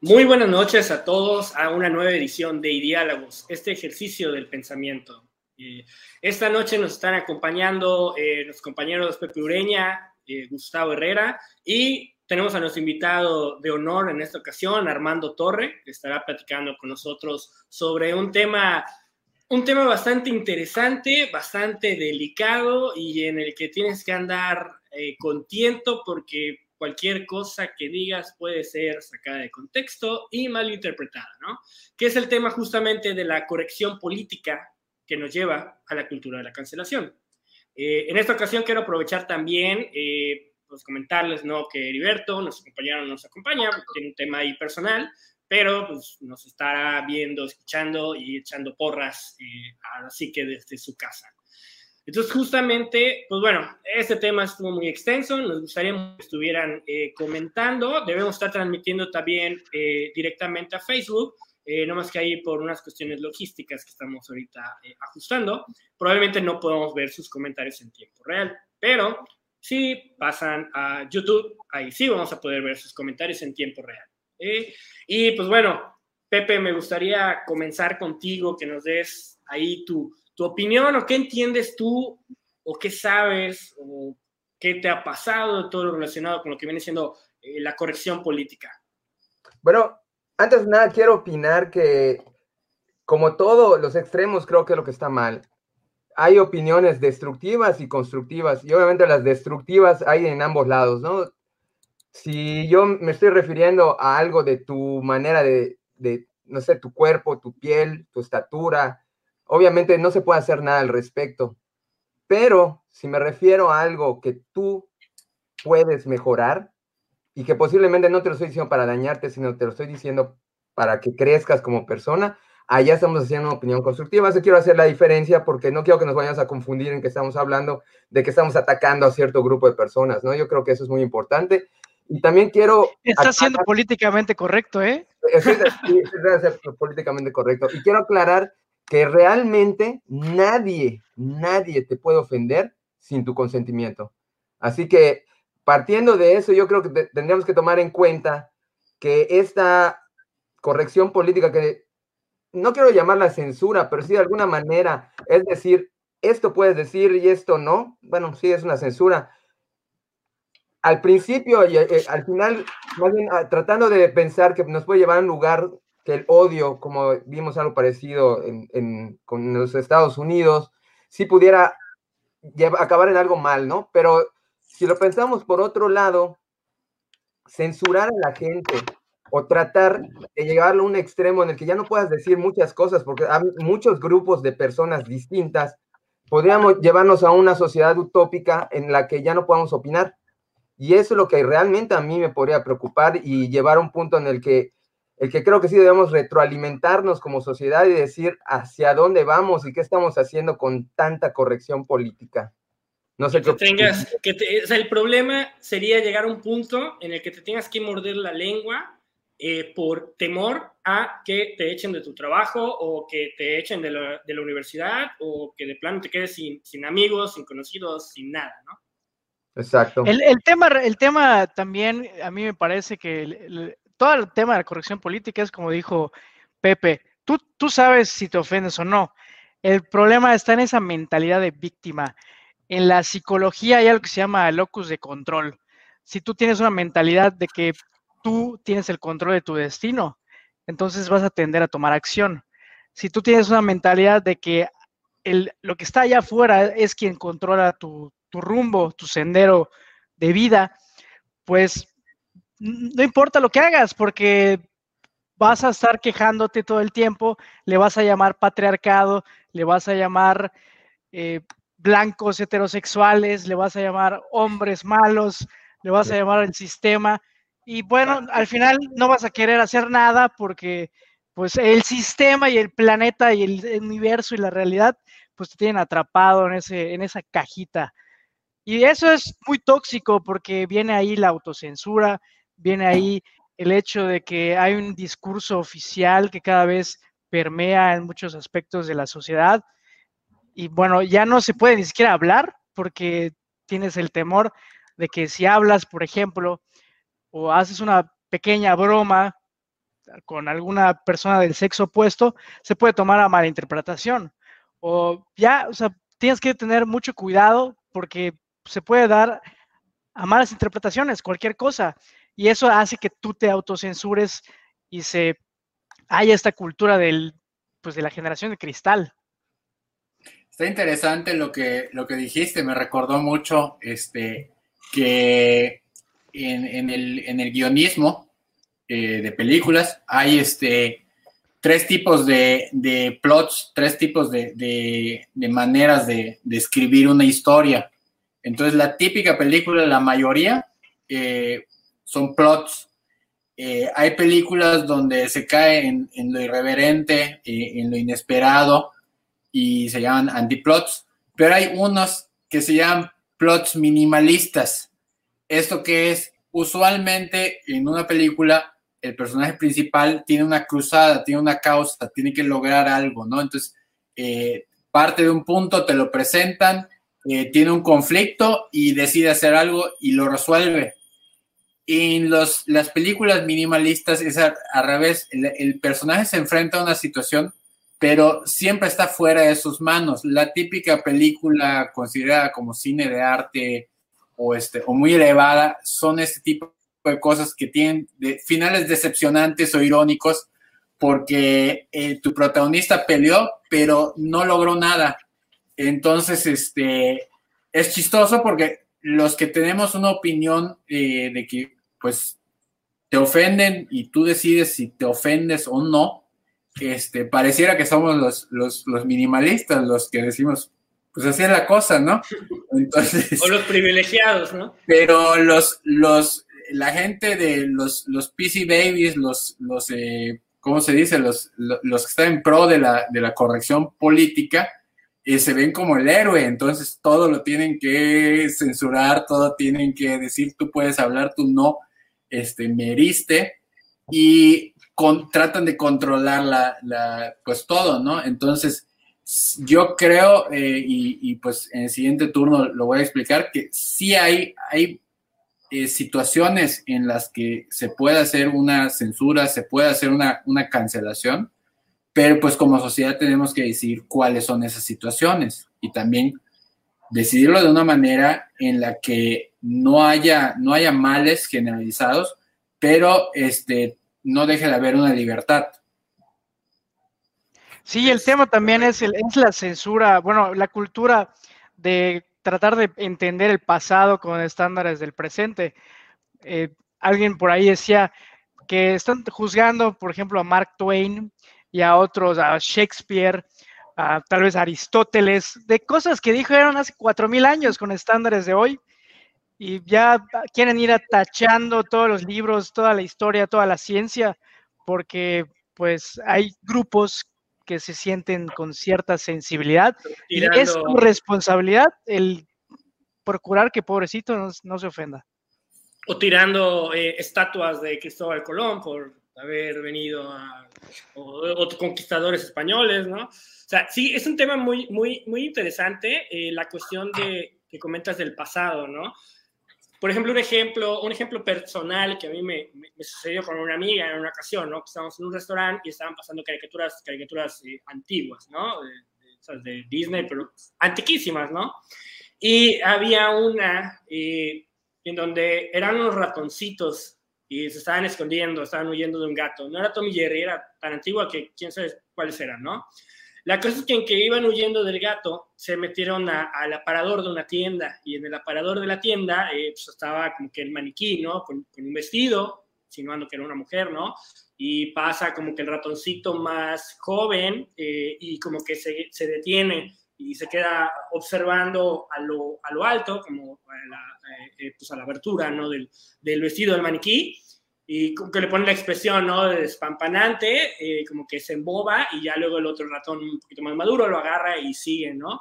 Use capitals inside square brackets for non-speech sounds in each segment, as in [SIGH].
Muy buenas noches a todos a una nueva edición de Diálogos, este ejercicio del pensamiento. Eh, esta noche nos están acompañando eh, los compañeros Pepe Ureña, eh, Gustavo Herrera y tenemos a nuestro invitado de honor en esta ocasión, Armando Torre, que estará platicando con nosotros sobre un tema, un tema bastante interesante, bastante delicado y en el que tienes que andar con tiento porque cualquier cosa que digas puede ser sacada de contexto y malinterpretada, ¿no? Que es el tema justamente de la corrección política que nos lleva a la cultura de la cancelación. Eh, en esta ocasión quiero aprovechar también, eh, pues comentarles, ¿no? Que Heriberto, nuestro compañero, nos acompaña, tiene un tema ahí personal, pero pues, nos estará viendo, escuchando y echando porras, eh, así que desde su casa. Entonces, justamente, pues bueno, este tema estuvo muy extenso, nos gustaría que estuvieran eh, comentando, debemos estar transmitiendo también eh, directamente a Facebook, eh, no más que ahí por unas cuestiones logísticas que estamos ahorita ajustando, probablemente no podemos ver sus comentarios en tiempo real, pero si pasan a YouTube, ahí sí vamos a poder ver sus comentarios en tiempo real. y pues bueno, Pepe, me gustaría comenzar contigo, que nos des ahí tu tu opinión o qué entiendes tú o qué sabes o qué te ha pasado todo lo relacionado con lo que viene siendo eh, la corrección política. Bueno, antes de nada quiero opinar que como todos los extremos creo que es lo que está mal. Hay opiniones destructivas y constructivas y obviamente las destructivas hay en ambos lados, ¿no? Si yo me estoy refiriendo a algo de tu manera de, de no sé, tu cuerpo, tu piel, tu estatura, Obviamente no se puede hacer nada al respecto, pero si me refiero a algo que tú puedes mejorar y que posiblemente no te lo estoy diciendo para dañarte, sino te lo estoy diciendo para que crezcas como persona, allá estamos haciendo una opinión constructiva. Eso quiero hacer la diferencia porque no quiero que nos vayamos a confundir en que estamos hablando de que estamos atacando a cierto grupo de personas, ¿no? Yo creo que eso es muy importante. Y también quiero... Está siendo políticamente correcto, ¿eh? Sí, es políticamente correcto. Y quiero aclarar que realmente nadie, nadie te puede ofender sin tu consentimiento. Así que partiendo de eso, yo creo que tendríamos que tomar en cuenta que esta corrección política, que no quiero llamarla censura, pero sí de alguna manera, es decir, esto puedes decir y esto no, bueno, sí es una censura. Al principio y eh, al final, más bien ah, tratando de pensar que nos puede llevar a un lugar que el odio, como vimos algo parecido en, con los Estados Unidos, sí pudiera acabar en algo mal, ¿no? Pero si lo pensamos por otro lado, censurar a la gente o tratar de llevarlo a un extremo en el que ya no puedas decir muchas cosas, porque hay muchos grupos de personas distintas, podríamos llevarnos a una sociedad utópica en la que ya no podamos opinar. Y eso es lo que realmente a mí me podría preocupar y llevar a un punto en el que el que creo que sí debemos retroalimentarnos como sociedad y decir hacia dónde vamos y qué estamos haciendo con tanta corrección política. No sé que qué tengas, que el problema sería llegar a un punto en el que te tengas que morder la lengua eh, por temor a que te echen de tu trabajo o que te echen de la, de la universidad o que de plano te quedes sin, sin, amigos, sin conocidos, sin nada, ¿no? Exacto. El, el, tema, el tema también, a mí me parece que todo el tema de la corrección política es como dijo Pepe, tú, tú sabes si te ofendes o no. El problema está en esa mentalidad de víctima. En la psicología hay algo que se llama locus de control. Si tú tienes una mentalidad de que tú tienes el control de tu destino, entonces vas a tender a tomar acción. Si tú tienes una mentalidad de que el, lo que está allá afuera es quien controla tu, tu rumbo, tu sendero de vida, pues no importa lo que hagas, porque vas a estar quejándote todo el tiempo, le vas a llamar patriarcado, le vas a llamar eh, blancos heterosexuales, le vas a llamar hombres malos, le vas a llamar el sistema. Y bueno, al final no vas a querer hacer nada porque pues el sistema y el planeta y el universo y la realidad pues te tienen atrapado en, ese, en esa cajita. Y eso es muy tóxico porque viene ahí la autocensura, viene ahí el hecho de que hay un discurso oficial que cada vez permea en muchos aspectos de la sociedad. Y bueno, ya no se puede ni siquiera hablar porque tienes el temor de que si hablas, por ejemplo, o haces una pequeña broma, con alguna persona del sexo opuesto, se puede tomar a mala interpretación. O ya, o sea, tienes que tener mucho cuidado porque se puede dar a malas interpretaciones, cualquier cosa. Y eso hace que tú te autocensures y se haya esta cultura del, pues, de la generación de cristal. Está interesante lo que, lo que dijiste, me recordó mucho este, que en, el, en el, guionismo eh, de películas hay este, tres tipos de, plots, tres tipos de, maneras de, escribir una historia. Entonces, la típica película, la mayoría, eh, son plots. Eh, hay películas donde se cae en, lo irreverente, en lo inesperado, y se llaman antiplots, pero hay unos que se llaman plots minimalistas. Esto que es, usualmente en una película el personaje principal tiene una cruzada, tiene una causa, tiene que lograr algo, ¿no? Entonces, eh, parte de un punto, te lo presentan, eh, tiene un conflicto y decide hacer algo y lo resuelve. En los, las películas minimalistas es al, revés, el, personaje se enfrenta a una situación, pero siempre está fuera de sus manos. La típica película considerada como cine de arte o, este, o muy elevada son este tipo de cosas que tienen finales decepcionantes o irónicos porque eh, tu protagonista peleó, pero no logró nada. Entonces, este, es chistoso porque los que tenemos una opinión eh, de que, pues, te ofenden y tú decides si te ofendes o no, este, pareciera que somos los, los, los minimalistas, los que decimos, pues así es la cosa, ¿no? [LAUGHS] Entonces, o los privilegiados, ¿no? Pero los, los, la gente de los, los PC babies, los, los eh, ¿cómo se dice? Los, los, que están en pro de la, de la corrección política, eh, se ven como el héroe, entonces todo lo tienen que censurar, todo tienen que decir, tú puedes hablar, tú no, este, me heriste, y con, tratan de controlar la, la, pues todo, ¿no? Entonces, yo creo, eh, y, y, pues en el siguiente turno lo voy a explicar, que sí hay, hay eh, situaciones en las que se puede hacer una censura, se puede hacer una, una cancelación, pero pues como sociedad tenemos que decir cuáles son esas situaciones y también decidirlo de una manera en la que no haya, no haya males generalizados, pero este, no deje de haber una libertad. Sí, el tema también es, el, es la censura, bueno, la cultura de tratar de entender el pasado con estándares del presente. Eh, alguien por ahí decía que están juzgando, por ejemplo, a Mark Twain y a otros, a Shakespeare, a, tal vez Aristóteles, de cosas que dijeron hace cuatro mil años con estándares de hoy, y ya quieren ir atachando todos los libros, toda la historia, toda la ciencia, porque pues hay grupos que se sienten con cierta sensibilidad. Y es su responsabilidad el procurar que pobrecito no, se ofenda. O tirando eh, estatuas de Cristóbal Colón por haber venido a, o, conquistadores españoles, ¿no? O sea, sí, es un tema muy, muy, muy interesante, eh, la cuestión de, que comentas del pasado, ¿no? Por ejemplo, un ejemplo, un ejemplo personal que a mí me, sucedió con una amiga en una ocasión, ¿no? Estábamos en un restaurante y estaban pasando caricaturas, caricaturas eh, antiguas, ¿no? De, de, Disney, pero antiquísimas, ¿no? Y había una eh, en donde eran unos ratoncitos y se estaban escondiendo, estaban huyendo de un gato. No era Tommy Jerry, era tan antigua que quién sabe cuáles eran, ¿no? La cosa es que en que iban huyendo del gato, se metieron al aparador de una tienda y en el aparador de la tienda eh, pues estaba como que el maniquí, ¿no? Con, un vestido, insinuando que era una mujer, ¿no? Y pasa como que el ratoncito más joven eh, y como que se, se, detiene y se queda observando a lo, a lo alto, como a la, eh, pues a la abertura, ¿no? Del, del vestido del maniquí y como que le pone la expresión, ¿no? De despampanante, eh, como que se emboba y ya luego el otro ratón un poquito más maduro lo agarra y sigue, ¿no?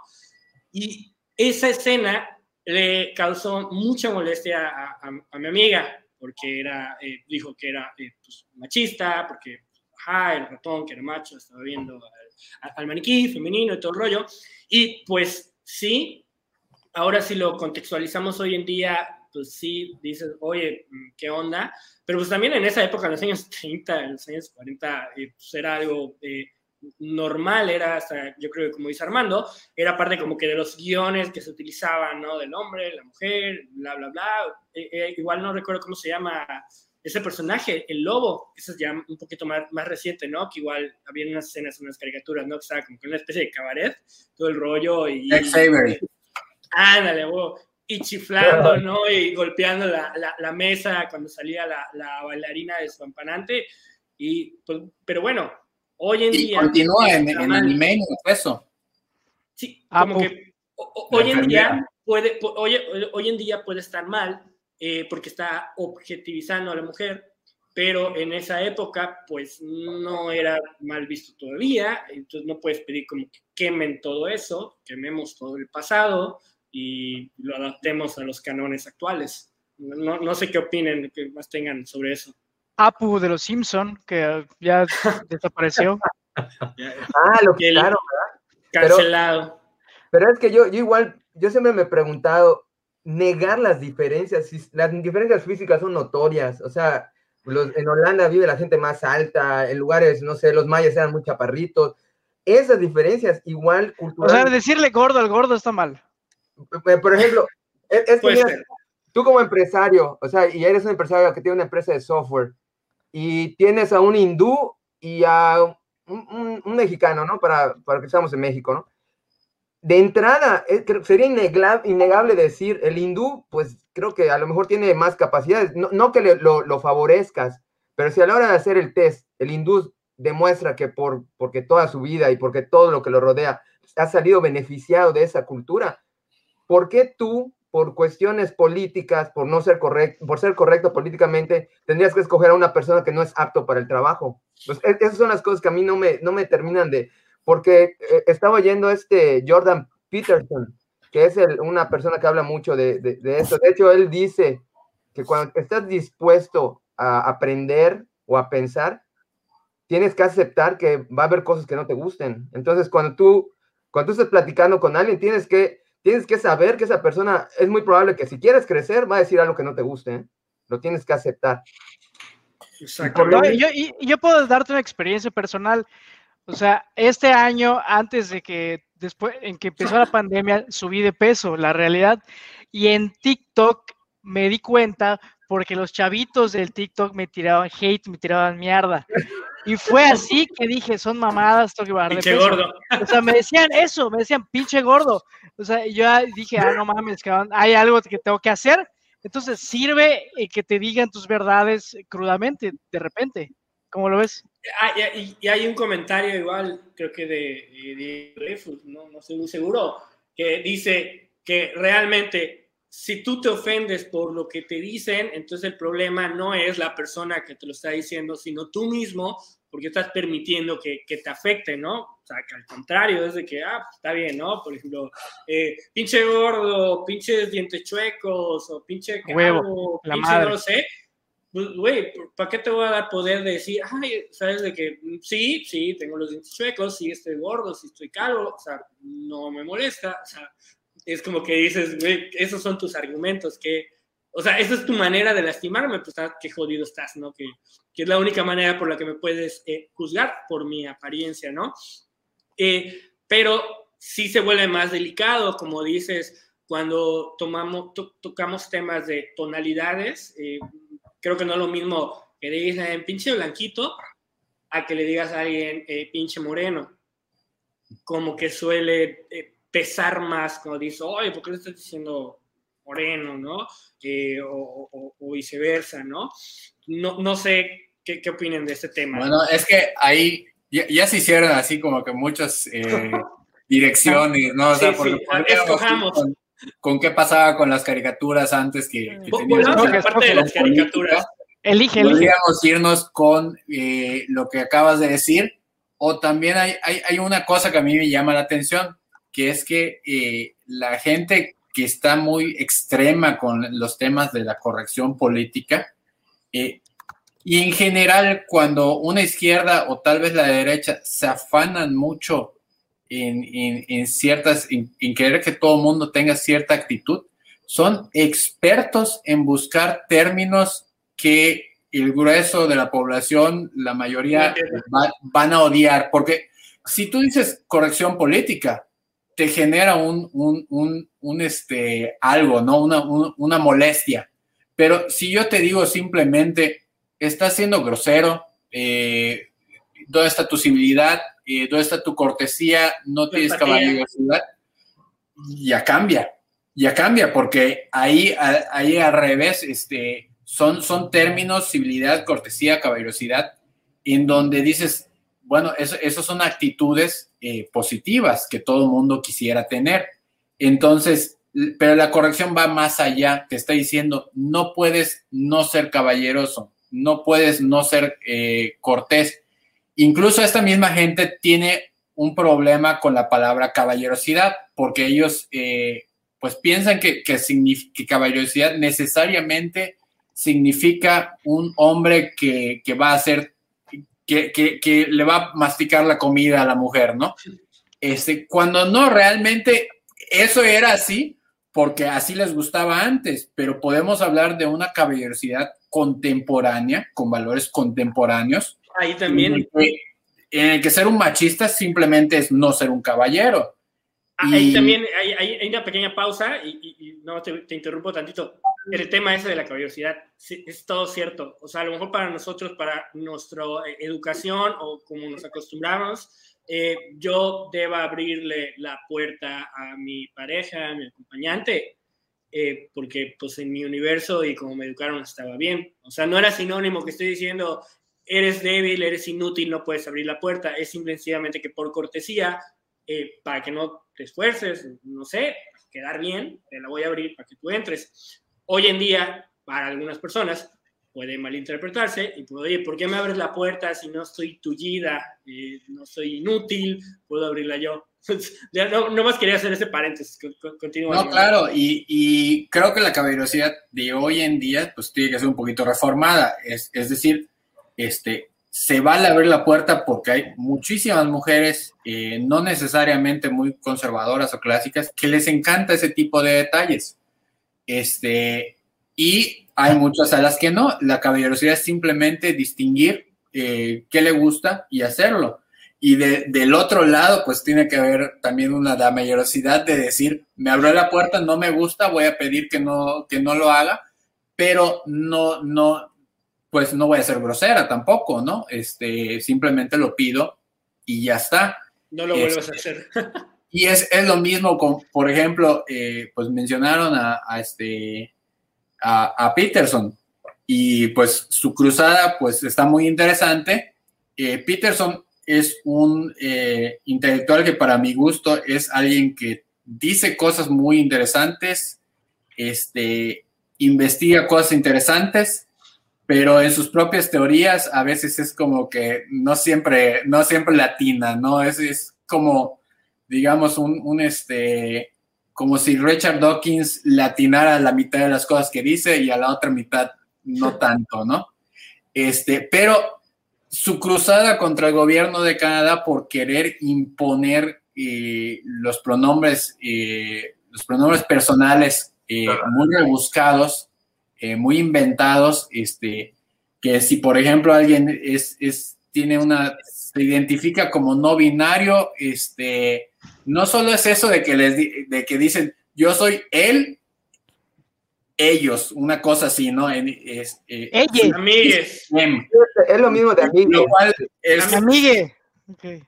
Y esa escena le causó mucha molestia a, a, mi amiga, porque era, eh, dijo que era eh, pues, machista, porque, ajá, el ratón que era macho estaba viendo al, al maniquí femenino y todo el rollo. Y pues sí, ahora si lo contextualizamos hoy en día, pues sí dices, oye, mm, ¿qué onda? Pero pues también en esa época, en los años [LAUGHS] 30, en los años 40, eh, pues era algo eh, normal, era hasta, yo creo que como dice Armando, era parte como que de los guiones que se utilizaban, ¿no? Del hombre, la mujer, bla, bla, bla. Eh, igual no recuerdo cómo se llama ese personaje, el lobo, eso es ya un poquito más, más reciente, ¿no? Que igual había unas escenas, unas caricaturas, ¿no? Que estaba como que una especie de cabaret, todo el rollo y... Ándale, y chiflando, ¿no? Y golpeando la, la, mesa cuando salía la, la, bailarina de su ampanante. Y, pues, pero bueno, hoy en día... continúa en, en anime eso. Sí, ah, como que hoy en día puede, hoy, hoy en día puede estar mal eh, porque está objetivizando a la mujer, pero en esa época pues no era mal visto todavía, entonces no puedes pedir como que quemen todo eso, quememos todo el pasado y lo adaptemos a los canones actuales. No, no sé qué opinen, que más tengan sobre eso. Apu de los Simpson, que ya [LAUGHS] desapareció. ah, lo que claro, Cancelado. Pero, es que yo, yo igual, yo siempre me he preguntado, negar las diferencias. Las diferencias físicas son notorias. O sea, en Holanda vive la gente más alta, en lugares, no sé, los mayas eran muy chaparritos. Esas diferencias, igual culturales. O sea, decirle gordo al gordo está mal. Por ejemplo, es, que tú como empresario, o sea, y eres un empresario que tiene una empresa de software, y tienes a un hindú y a un, un mexicano, ¿no? Para, para que estamos en México, ¿no? de entrada, eh, sería innegable decir, el hindú, pues creo que a lo mejor tiene más capacidades, no, que lo, favorezcas, pero si a la hora de hacer el test, el hindú demuestra que por, porque toda su vida y porque todo lo que lo rodea ha salido beneficiado de esa cultura, ¿por qué tú, por cuestiones políticas, por no ser correcto, por ser correcto políticamente, tendrías que escoger a una persona que no es apto para el trabajo? Pues e, esas son las cosas que a mí no me, no me terminan de, porque eh, estaba oyendo este Jordan Peterson, que es una persona que habla mucho de, de, eso. De hecho, él dice que cuando estás dispuesto a aprender o a pensar, tienes que aceptar que va a haber cosas que no te gusten. Entonces, cuando tú, cuando tú estás platicando con alguien, tienes que, tienes que saber que esa persona es muy probable que si quieres crecer, va a decir algo que no te guste. ¿eh? Lo tienes que aceptar. Exacto. Yo, yo, puedo darte una experiencia personal. O sea, este año, antes de que, después, en que empezó la pandemia, subí de peso, la realidad. Y en TikTok me di cuenta porque los chavitos del TikTok me tiraban hate, me tiraban mierda. Y fue así que dije, son mamadas, tengo que bajar de peso. gordo. O sea, me decían eso, me decían, pinche gordo. O sea, yo dije, ah, no mames, hay algo que tengo que hacer. Entonces, sirve eh, que te digan tus verdades crudamente, de repente. ¿Cómo lo ves? Ah, y, hay un comentario igual, creo que de, de, ¿no? no estoy muy seguro, que dice que realmente si tú te ofendes por lo que te dicen, entonces el problema no es la persona que te lo está diciendo, sino tú mismo, porque estás permitiendo que, que te afecte, ¿no? O sea, que al contrario, es de que, ah, pues, está bien, ¿no? Por ejemplo, eh, pinche gordo, pinches dientes chuecos, o pinche huevo, pinche no lo sé pues, güey, ¿para qué te voy a dar poder de decir, ay, sabes de que mm, sí, sí, tengo los dientes chuecos, sí estoy gordo, sí estoy calvo, o sea, no me molesta, o sea, es como que dices, güey, esos son tus argumentos, que, o sea, esa es tu manera de lastimarme, pues, ah, qué jodido estás, ¿no? Que, que, es la única manera por la que me puedes eh, juzgar por mi apariencia, ¿no? Eh, pero sí se vuelve más delicado, como dices, cuando tomamos, tocamos temas de tonalidades, eh, creo que no es lo mismo que le digas en pinche blanquito a que le digas a alguien pinche moreno. Como que suele pesar más cuando dices, oye, ¿por qué le estás diciendo moreno, no? Eh, o, viceversa, ¿no? ¿no? No sé qué, qué opinen de este tema. Bueno, es que ahí ya, se hicieron así como que muchas [LAUGHS] direcciones, ¿no? O sea, porque escojamos con qué pasaba con las caricaturas antes que, que parte de las caricaturas. Elige, elige. Podríamos irnos con eh, lo que acabas de decir, o también hay, hay, una cosa que a mí me llama la atención, que es que eh, la gente que está muy extrema con los temas de la corrección política, eh, y en general cuando una izquierda o tal vez la derecha se afanan mucho en, ciertas, en, querer que todo el mundo tenga cierta actitud, son expertos en buscar términos que el grueso de la población, la mayoría, van a odiar, porque si tú dices corrección política, te genera un, un, este, algo, ¿no? Una, una molestia. Pero si yo te digo simplemente, estás siendo grosero, eh, ¿dónde está tu civilidad? Eh, ¿Dónde está tu cortesía? ¿No tienes caballerosidad? Ya cambia, ya cambia, porque ahí, ahí al revés, este, son, son términos, civilidad, cortesía, caballerosidad, en donde dices, bueno, eso, son actitudes eh, positivas que todo mundo quisiera tener. Entonces, pero la corrección va más allá, te está diciendo, no puedes no ser caballeroso, no puedes no ser eh, cortés. Incluso esta misma gente tiene un problema con la palabra caballerosidad, porque ellos eh, pues piensan que, que, que, caballerosidad necesariamente significa un hombre que, que va a ser, que, que, le va a masticar la comida a la mujer, ¿no? Este, cuando no, realmente eso era así, porque así les gustaba antes, pero podemos hablar de una caballerosidad contemporánea, con valores contemporáneos. Ahí también. En el, que, ser un machista simplemente es no ser un caballero. Ah, ahí también hay, hay, una pequeña pausa y, no te, interrumpo tantito. El tema ese de la caballerosidad es todo cierto. O sea, a lo mejor para nosotros, para nuestra educación o como nos acostumbramos, eh, yo deba abrirle la puerta a mi pareja, a mi acompañante, eh, porque pues en mi universo y como me educaron estaba bien. O sea, no era sinónimo que estoy diciendo, eres débil, eres inútil, no puedes abrir la puerta. Es simplemente que por cortesía, eh, para que no te esfuerces, no sé, quedar bien, te la voy a abrir para que tú entres. Hoy en día, para algunas personas, puede malinterpretarse y puedo, oye, ¿por qué me abres la puerta si no estoy tullida, eh, no soy inútil, puedo abrirla yo? ya no, no, más quería hacer ese paréntesis. Continúa. No, claro, y, y, creo que la caballerosidad de hoy en día, pues tiene que ser un poquito reformada. Es, es decir, este, se vale abrir la puerta porque hay muchísimas mujeres, eh, no necesariamente muy conservadoras o clásicas, que les encanta ese tipo de detalles. Este, y hay muchas a las que no. La caballerosidad es simplemente distinguir eh, qué le gusta y hacerlo. Y del otro lado, pues tiene que haber también una mayoridad de decir, me abrió la puerta, no me gusta, voy a pedir que no, que no lo haga, pero no, no, pues no voy a ser grosera tampoco, ¿no? Este, simplemente lo pido y ya está. No lo vuelvas a este, hacer. y es, es, lo mismo con, por ejemplo, eh, pues mencionaron a, este, a, Peterson y pues su cruzada pues está muy interesante. Eh, Peterson es un eh, intelectual que para mi gusto es alguien que dice cosas muy interesantes, este, investiga cosas interesantes, pero en sus propias teorías a veces es como que no siempre, no siempre latina, ¿no? Es, es como, digamos, un, un, este, como si Richard Dawkins latinara la mitad de las cosas que dice y a la otra mitad no tanto, ¿no? Este, pero su cruzada contra el gobierno de Canadá por querer imponer eh, los pronombres, eh, los pronombres personales eh, muy rebuscados, muy inventados, este, que si por ejemplo alguien es, es, tiene una, se identifica como no binario, este, no solo es eso de que les de que dicen yo soy él ellos, una cosa así, ¿no? Es, eh, amigues. Es, lo mismo de amigues. Amigue.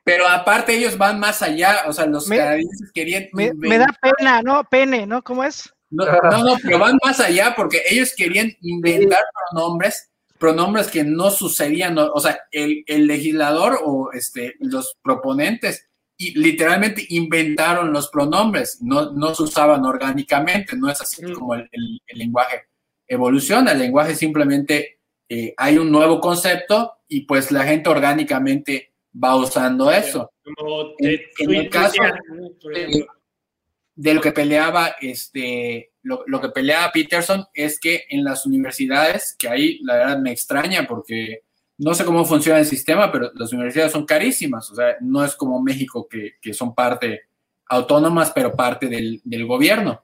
Pero aparte ellos van más allá, o sea, los canadienses querían... Me, da pena, ¿no? Pene, ¿no? ¿Cómo es? No, no, pero van más allá porque ellos querían inventar pronombres, pronombres que no sucedían, o sea, el, el legislador o este, los proponentes y literalmente inventaron los pronombres, no, no se usaban orgánicamente, no es así como el, lenguaje evoluciona, el lenguaje simplemente eh, hay un nuevo concepto y pues la gente orgánicamente va usando eso. en, el caso de, lo que peleaba este lo, lo, que peleaba Peterson es que en las universidades, que ahí la verdad me extraña porque no sé cómo funciona el sistema, pero las universidades son carísimas, o sea, no es como México que, son parte autónomas, pero parte del, gobierno.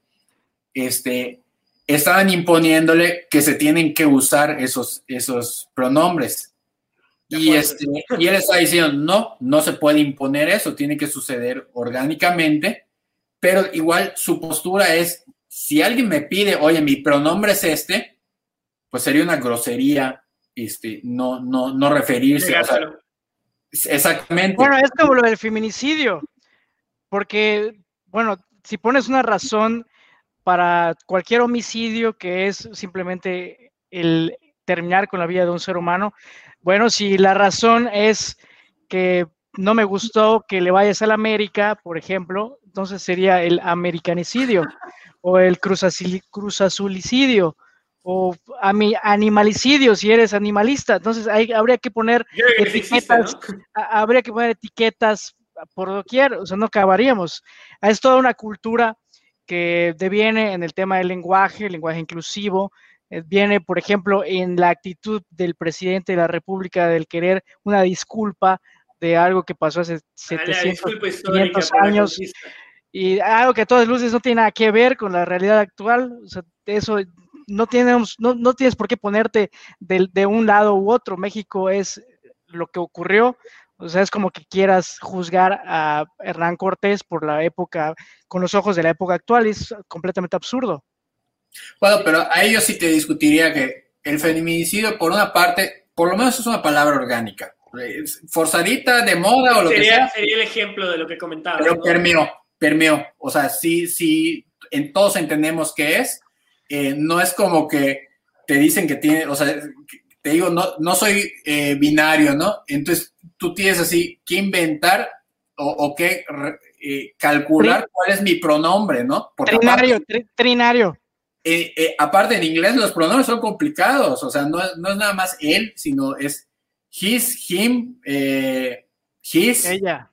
Este, estaban imponiéndole que se tienen que usar esos, esos pronombres. Y, este, y él está diciendo, no, no se puede imponer eso, tiene que suceder orgánicamente, pero igual su postura es, si alguien me pide, oye, mi pronombre es este, pues sería una grosería este, no, no, no referirse. exactamente. Bueno, es como lo del feminicidio, porque, bueno, si pones una razón para cualquier homicidio que es simplemente el terminar con la vida de un ser humano, bueno, si la razón es que no me gustó que le vayas a la América, por ejemplo, entonces sería el americanicidio o el cruzazulicidio o a mi animalicidio si eres animalista. Entonces hay, habría que poner etiquetas, habría que poner etiquetas por doquier, o sea, no acabaríamos. Es toda una cultura que deviene en el tema del lenguaje, el lenguaje inclusivo, eh, viene, por ejemplo, en la actitud del presidente de la República del querer una disculpa de algo que pasó hace 700, ah, 500 años y algo que a todas luces no tiene nada que ver con la realidad actual. O sea, eso no, tenemos, no, no tienes por qué ponerte de, de un lado u otro. México es lo que ocurrió. O sea, es como que quieras juzgar a Hernán Cortés por la época, con los ojos de la época actual, es completamente absurdo. Bueno, pero a ellos sí te discutiría que el feminicidio, por una parte, por lo menos es una palabra orgánica. Forzadita, de moda o lo que sea. Sería el ejemplo de lo que comentaba. Pero permeó, permeó. O sea, sí, sí, en todos entendemos qué es, eh, no es como que te dicen que tiene, o sea, te digo, no, no soy eh, binario, ¿no? Entonces tú tienes así que inventar o, o que eh, calcular cuál es mi pronombre, ¿no? trinario, trinario. aparte en inglés los pronombres son complicados, o sea, no, no es nada más él, sino es his, him, his. Ella.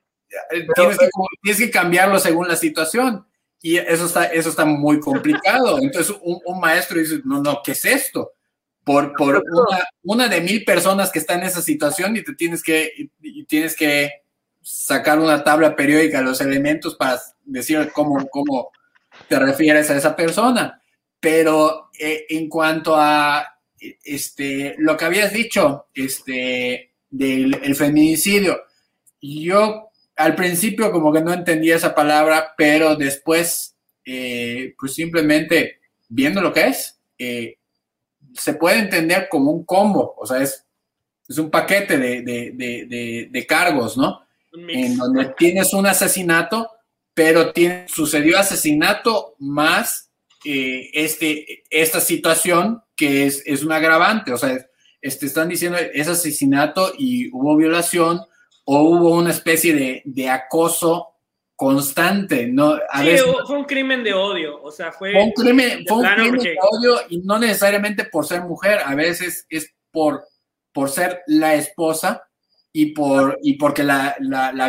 Tienes que, tienes que cambiarlo según la situación. Y eso está, eso está muy complicado. [LAUGHS] Entonces un, maestro dice, no, no, ¿qué es esto? Por, por una, una, de mil personas que está en esa situación y te tienes que, y tienes que sacar una tabla periódica de los elementos para decir cómo, cómo te refieres a esa persona. Pero eh, en cuanto a este, lo que habías dicho este, del el feminicidio, yo al principio como que no entendía esa palabra, pero después, eh, pues simplemente viendo lo que es, eh, se puede entender como un combo, o sea, es, es un paquete de, cargos, ¿no? En donde tienes un asesinato, pero tiene, sucedió asesinato más eh, este, esta situación que es, es un agravante, o sea, este, están diciendo es asesinato y hubo violación, o hubo una especie de, acoso constante, ¿no? sí, fue un crimen de odio, o sea, fue, un crimen, de odio y no necesariamente por ser mujer, a veces es por, por ser la esposa y, por, y porque la,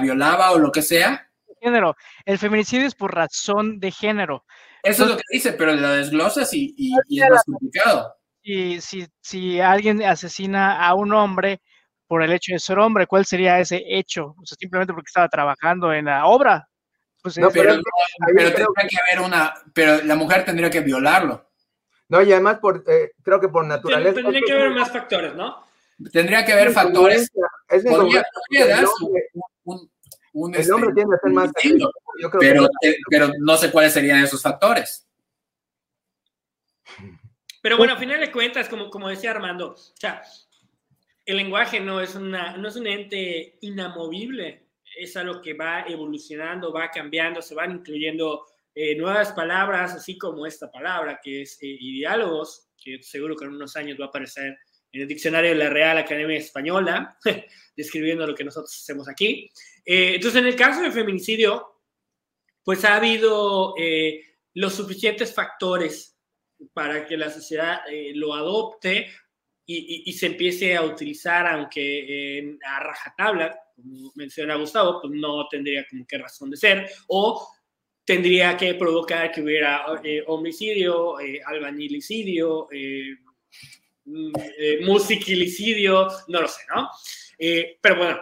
violaba o lo que sea. Género, el feminicidio es por razón de género. Eso es lo que dice, pero la desglosas y, y, es más complicado. Y si, si alguien asesina a un hombre, por el hecho de ser hombre. ¿Cuál sería ese hecho? O sea, simplemente porque estaba trabajando en la obra. Pues no, pero, tendría que haber una, pero la mujer tendría que violarlo. No, y además por, eh, creo que por naturaleza. Tendría que haber más factores, ¿no? Tendría que haber factores. Es el hombre, el hombre tiende a ser más. pero, pero no sé cuáles serían esos factores. Pero bueno, a final de cuentas, como, como decía Armando, o sea, el lenguaje no es, un ente inamovible, es algo que va evolucionando, va cambiando, se van incluyendo eh, nuevas palabras, así como esta palabra que es eh, diálogos, que seguro que en unos años va a aparecer en el diccionario de la Real Academia Española, [LAUGHS] describiendo lo que nosotros hacemos aquí. Eh, entonces, en el caso del feminicidio, pues ha habido los suficientes factores para que la sociedad lo adopte y, se empiece a utilizar, aunque a rajatabla, como menciona Gustavo, pues no tendría como que razón de ser, o tendría que provocar que hubiera eh, homicidio, eh, albañilicidio, eh, mm, eh, musicilicidio, no lo sé, ¿no? pero bueno,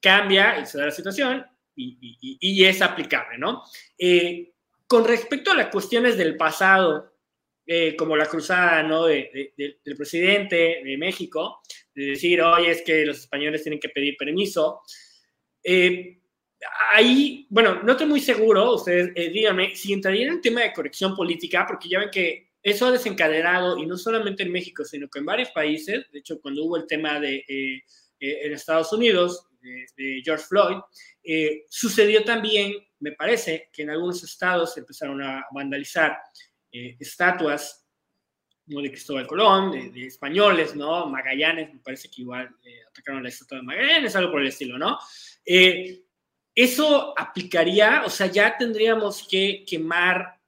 cambia y se da la situación y, y es aplicable, ¿no? con respecto a las cuestiones del pasado, eh, como la cruzada ¿no? De, del presidente de México, de decir, oye, es que los españoles tienen que pedir permiso. Eh, ahí, bueno, no estoy muy seguro, ustedes eh, díganme, si entraría en el tema de corrección política, porque ya ven que eso ha desencadenado, y no solamente en México, sino que en varios países, de hecho, cuando hubo el tema de en Estados Unidos, de, George Floyd, sucedió también, me parece, que en algunos estados empezaron a vandalizar eh, estatuas ¿no? de Cristóbal Colón, de, españoles, ¿no? Magallanes, me parece que igual eh, atacaron la estatua de Magallanes, algo por el estilo, ¿no? Eh, eso aplicaría, o sea, ya tendríamos que quemar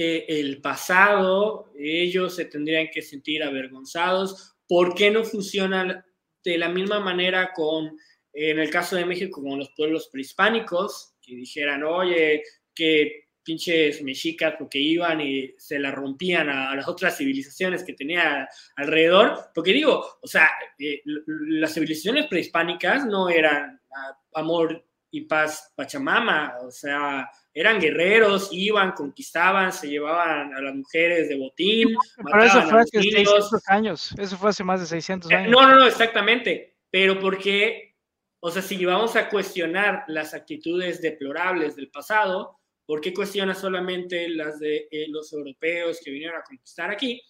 el pasado, ellos se tendrían que sentir avergonzados. ¿Por qué no funciona de la misma manera con, en el caso de México, con los pueblos prehispánicos, que dijeran, oye, que pinches mexicas porque iban y se la rompían a, las otras civilizaciones que tenía alrededor. Porque digo, o sea, eh, las civilizaciones prehispánicas no eran ah, amor y paz Pachamama, o sea, eran guerreros, iban, conquistaban, se llevaban a las mujeres de botín. Pero eso fue hace 600 años, eso fue hace más de 600 eh, años. No, no, no, exactamente, pero porque, o sea, si vamos a cuestionar las actitudes deplorables del pasado, ¿Por qué cuestiona solamente las de eh, los europeos que vinieron a conquistar aquí?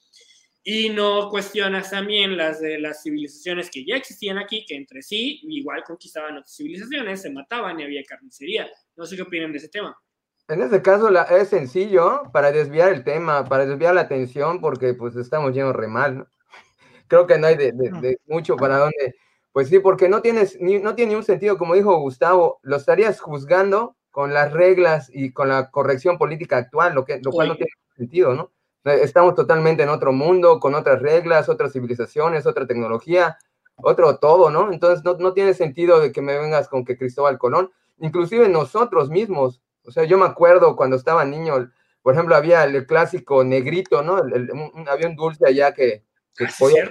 Y no cuestionas también las de las civilizaciones que ya existían aquí, que entre sí igual conquistaban otras civilizaciones, se mataban y había carnicería. No sé qué opinan de ese tema. En este caso la, es sencillo para desviar el tema, para desviar la atención, porque pues estamos llenos re mal. [LAUGHS] Creo que no hay de, de, mucho para dónde. Pues sí, porque no, tienes, ni, no tiene un sentido, como dijo Gustavo, lo estarías juzgando con las reglas y con la corrección política actual, lo, que, lo cual no tiene sentido, ¿no? Estamos totalmente en otro mundo, con otras reglas, otras civilizaciones, otra tecnología, otro todo, ¿no? Entonces no, no tiene sentido de que me vengas con que Cristóbal Colón, inclusive nosotros mismos, o sea, yo me acuerdo cuando estaba niño, por ejemplo, había el, clásico negrito, ¿no? El, había un dulce allá que, que ah, podía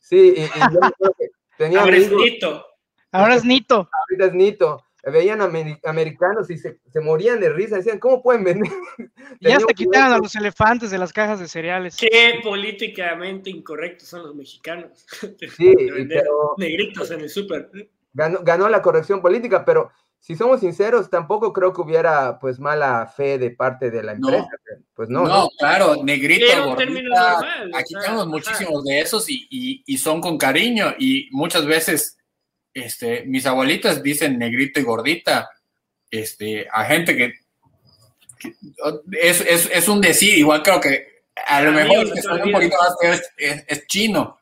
Sí, y, y yo que tenía... Ahora es Nito. Ahora es Nito. Ahorita es Nito veían americanos y se, morían de risa, decían, ¿cómo pueden vender? [LAUGHS] ya hasta quitaron a los elefantes de las cajas de cereales. Qué políticamente incorrectos son los mexicanos. [LAUGHS] Sí, pero, negritos en el súper. Ganó, la corrección política, pero si somos sinceros, tampoco creo que hubiera pues mala fe de parte de la empresa. Pues no. No, claro, negrito, gordita, aquí tenemos muchísimos de esos y, y son con cariño y muchas veces este, mis abuelitas dicen negrito y gordita, este, a gente que, es, un decir, igual creo que a lo mejor es que un poquito más es, chino,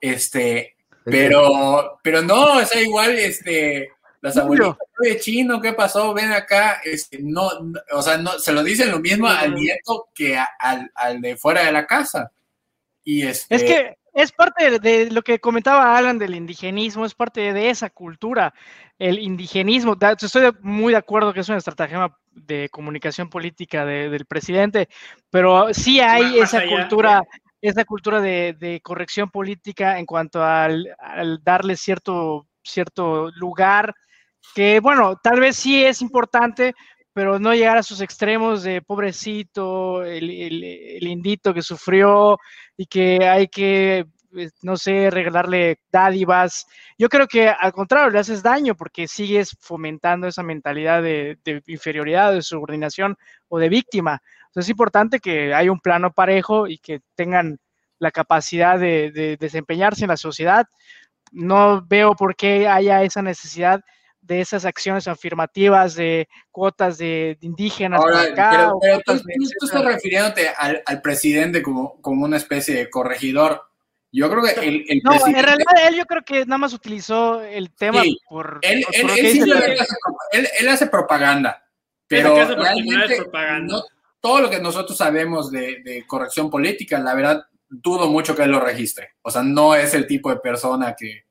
este, pero, pero no, es igual, este, las abuelitas, de chino, ¿qué pasó? Ven acá, este, no, o sea, no, se lo dicen lo mismo al nieto que al, al de fuera de la casa. Y este, es que es parte de, lo que comentaba Alan del indigenismo, es parte de esa cultura, el indigenismo. Estoy muy de acuerdo que es una estrategia de comunicación política del presidente, pero sí hay esa cultura, esa cultura de, corrección política en cuanto al, darle cierto, cierto lugar que, bueno, tal vez sí es importante, pero no llegar a sus extremos de pobrecito, el, el, indito que sufrió y que hay que, pues, no sé, regalarle dádivas. Yo creo que al contrario, le haces daño porque sigues fomentando esa mentalidad de, inferioridad, de subordinación o de víctima. Entonces es importante que haya un plano parejo y que tengan la capacidad de, de desempeñarse en la sociedad. No veo por qué haya esa necesidad de esas acciones afirmativas de cuotas de, indígenas. acá, pero, tú, estás refiriéndote al, presidente como, como, una especie de corregidor. Yo creo que el, no, en realidad él yo creo que nada más utilizó el tema por... Él, él, hace, propaganda, pero realmente todo lo que nosotros sabemos de, de corrección política, la verdad, dudo mucho que él lo registre. O sea, no es el tipo de persona que,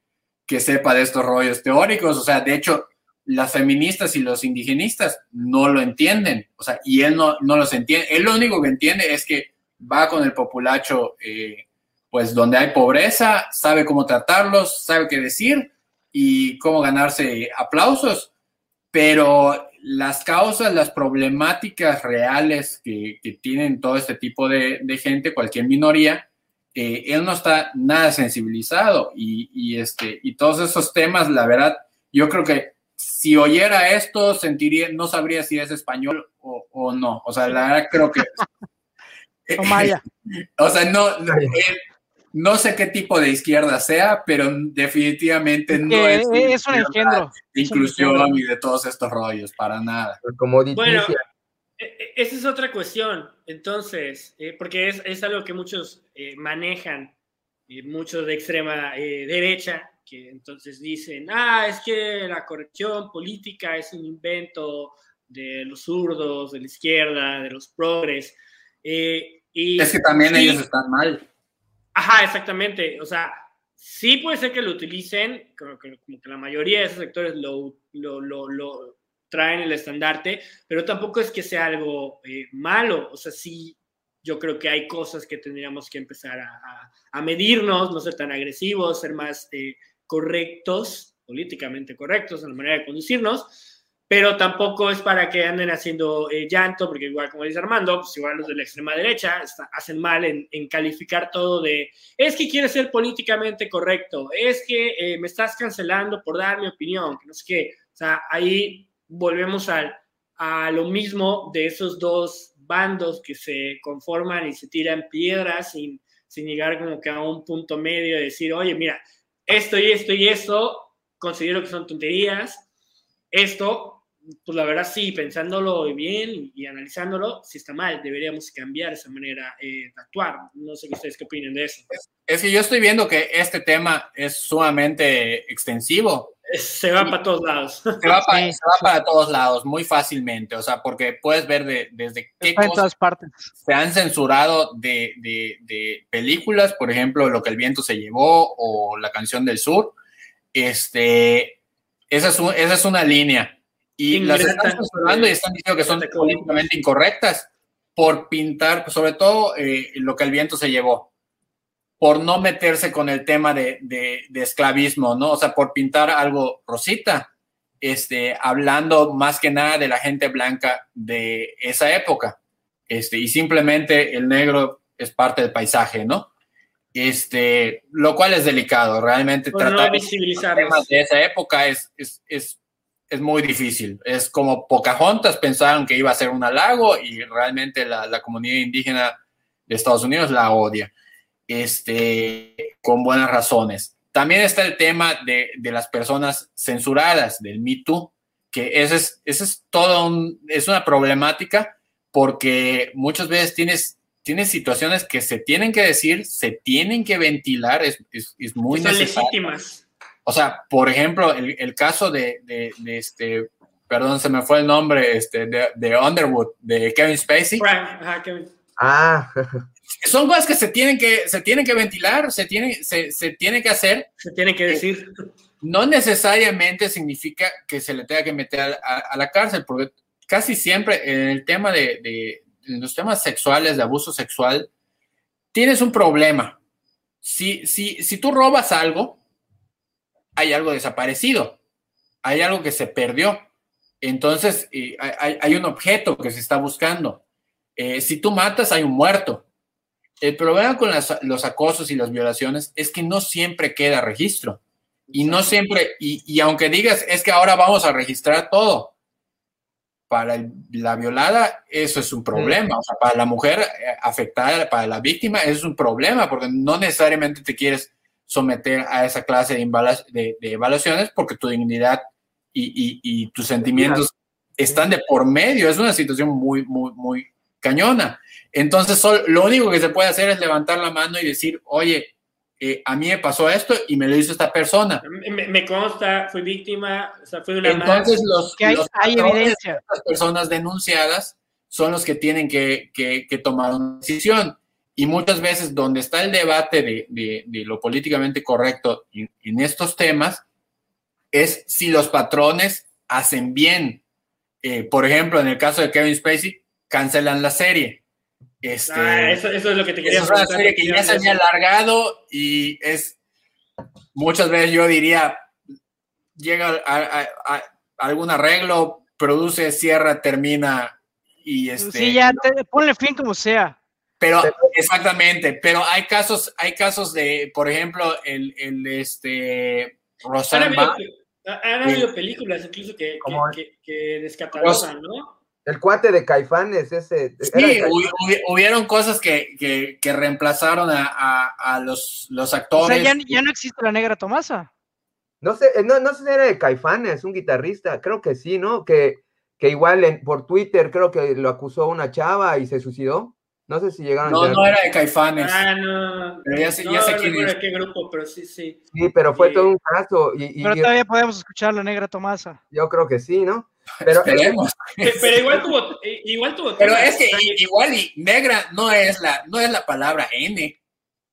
que sepa de estos rollos teóricos. O sea, de hecho, las feministas y los indigenistas no lo entienden. O sea, y él no, no los entiende. Él lo único que entiende es que va con el populacho, eh, pues donde hay pobreza, sabe cómo tratarlos, sabe qué decir y cómo ganarse aplausos. Pero las causas, las problemáticas reales que, tienen todo este tipo de, gente, cualquier minoría, eh, él no está nada sensibilizado y, este, y todos esos temas, la verdad, yo creo que si oyera esto, sentiría, no sabría si es español o, no. O sea, la verdad creo que... [LAUGHS] o maya. [LAUGHS] o sea, no, no sé qué tipo de izquierda sea, pero definitivamente no es, es un engendro. Inclusión y de todos estos rollos, para nada. bueno, e, e, esa es otra cuestión, entonces, eh, porque es, es, algo que muchos eh, manejan, muchos de extrema eh, derecha, que entonces dicen, ah, es que la corrección política es un invento de los zurdos, de la izquierda, de los progres. y, es que también ellos están mal. Ajá, exactamente. O sea, sí puede ser que lo utilicen, creo que como que la mayoría de esos sectores lo, lo, lo, traen el estandarte, pero tampoco es que sea algo eh, malo. O sea, sí, yo creo que hay cosas que tendríamos que empezar a, a, medirnos, no ser tan agresivos, ser más eh, correctos, políticamente correctos en la manera de conducirnos pero tampoco es para que anden haciendo eh, llanto, porque igual como dice Armando, pues igual los de la extrema derecha hacen mal en, calificar todo de, es que quieres ser políticamente correcto, es que eh, me estás cancelando por dar mi opinión, que no sé qué. O sea, ahí volvemos al, a lo mismo de esos dos bandos que se conforman y se tiran piedras sin, sin llegar como que a un punto medio de decir, oye, mira, esto y esto y esto considero que son tonterías, esto pues la verdad sí, pensándolo bien y, analizándolo, sí está mal, deberíamos cambiar esa manera eh, de actuar. No sé ustedes qué opinan de eso. Es, que yo estoy viendo que este tema es sumamente extensivo. Se va para todos lados. Se va para, todos lados muy fácilmente, o sea, porque puedes ver de, desde qué cosas partes. se han censurado de, de, de, películas, por ejemplo, Lo que el viento se llevó o La canción del sur. Este, esa es, esa es una línea y las están censurando y están diciendo que son políticamente incorrectas por pintar, sobre todo eh, lo que el viento se llevó, por no meterse con el tema de, de, esclavismo, ¿no? O sea, por pintar algo rosita, este, hablando más que nada de la gente blanca de esa época, este, y simplemente el negro es parte del paisaje, ¿no? Este, lo cual es delicado, realmente tratar de temas de esa época es, es, es es muy difícil. Es como Pocahontas pensaron que iba a ser un halago y realmente la, comunidad indígena de Estados Unidos la odia, este, con buenas razones. También está el tema de, las personas censuradas, del Me Too, que ese es, ese es todo un, es una problemática porque muchas veces tienes, tienes situaciones que se tienen que decir, se tienen que ventilar, es, es, es muy Son legítimas o sea, por ejemplo, el, caso de, este, perdón, se me fue el nombre, este, de, Underwood, de Kevin Spacey. Ah. [LAUGHS] Son cosas que se tienen que, se tienen que ventilar, se tienen, se, se que hacer. Se tienen que decir. No necesariamente significa que se le tenga que meter a, la cárcel, porque casi siempre en el tema de, de, los temas sexuales, de abuso sexual, tienes un problema. Si, si, si tú robas algo, hay algo desaparecido, hay algo que se perdió. Entonces, hay, un objeto que se está buscando. Eh, si tú matas, hay un muerto. El problema con los acosos y las violaciones es que no siempre queda registro. Y no siempre, y, aunque digas, es que ahora vamos a registrar todo, para la violada eso es un problema. O sea, para la mujer eh, afectada, para la víctima, eso es un problema, porque no necesariamente te quieres someter a esa clase de, evaluaciones porque tu dignidad y, tus sentimientos están de por medio. Es una situación muy, muy, muy cañona. Entonces, lo único que se puede hacer es levantar la mano y decir, oye, eh, a mí me pasó esto y me lo hizo esta persona. Me, consta, fui víctima, o sea, fui una Entonces, los, que hay, evidencia. las personas denunciadas son los que tienen que, que tomar una decisión. Y muchas veces donde está el debate de, lo políticamente correcto en, estos temas es si los patrones hacen bien. Eh, por ejemplo, en el caso de Kevin Spacey, cancelan la serie. Este, ah, eso, es lo que te quería Es una serie que ya se había alargado y es muchas veces yo diría, llega a, algún arreglo, produce, cierra, termina y este. Sí, ya, te, ponle fin como sea. Pero, exactamente, pero hay casos, hay casos de, por ejemplo, el, el este Rosanne han habido películas incluso que, que, que, descatalogan, ¿no? El cuate de Caifanes, ese. Sí, hubieron cosas que, que reemplazaron a, a, los, los actores. O sea, ya, no existe la negra Tomasa. No sé, eh, no, no sé si era de Caifanes, un guitarrista, creo que sí, ¿no? Que, que igual en, por Twitter creo que lo acusó una chava y se suicidó. No sé si llegaron. No, no era de Caifanes. Ah, no. Pero ya sé, ya sé quién es. qué grupo, pero sí, sí. Sí, pero fue todo un caso. Y, pero todavía podemos escuchar la negra Tomasa. Yo creo que sí, ¿no? Pero, [LAUGHS] Esperemos. pero igual tuvo, igual tuvo. Pero es que igual y negra no es la, no es la palabra N.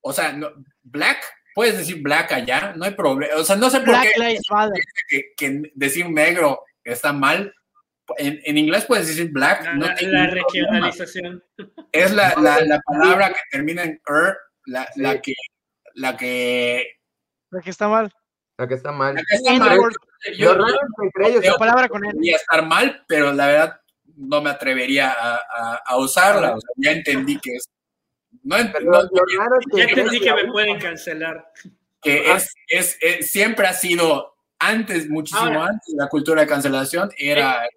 O sea, no, black, puedes decir black allá, no hay problema. O sea, no sé por qué que, que decir negro está mal, en, en, inglés puedes decir black. no la regionalización. Es la, la, la, palabra que termina en er, la, sí. la, que, la que. La que está mal. La que está mal. La que está mal. Yo, yo, entre ellos, la palabra con él. Podría estar mal, pero la verdad no me atrevería a, a, a usarla. O sea, ya entendí que es. No, no, que ya entendí que me pueden cancelar. Que es, es, es, siempre ha sido antes, muchísimo Ahora, antes, la cultura de cancelación era. Eh,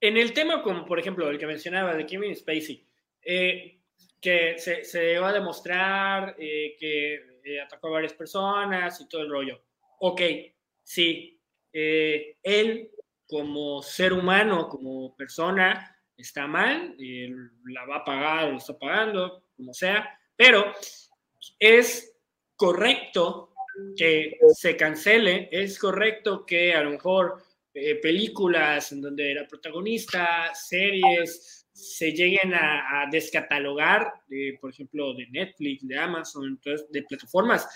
en el tema, como por ejemplo el que mencionaba de Kevin Spacey, eh, que se, se llegó a demostrar eh, que eh, atacó a varias personas y todo el rollo. Ok, sí, eh, él como ser humano, como persona, está mal, la va a pagar, lo está pagando, como sea, pero es correcto que se cancele, es correcto que a lo mejor eh, películas en donde la protagonista, series, se lleguen a, a descatalogar, de, por ejemplo, de Netflix, de Amazon, entonces, de plataformas.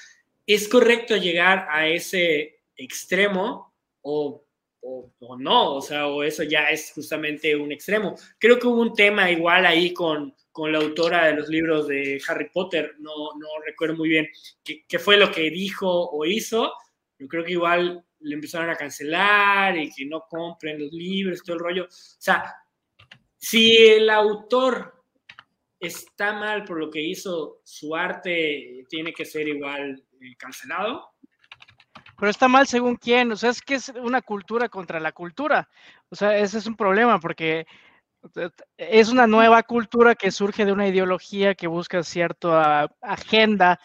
¿Es correcto llegar a ese extremo o, o, o, no? O sea, o eso ya es justamente un extremo. Creo que hubo un tema igual ahí con, con la autora de los libros de Harry Potter, no, no recuerdo muy bien qué, qué fue lo que dijo o hizo. Yo creo que igual le empezaron a cancelar y que no compren los libros, todo el rollo. O sea, si el autor está mal por lo que hizo, su arte tiene que ser igual eh, cancelado. Pero está mal según quién, o sea, es que es una cultura contra la cultura. O sea, ese es un problema porque es una nueva cultura que surge de una ideología que busca cierta agenda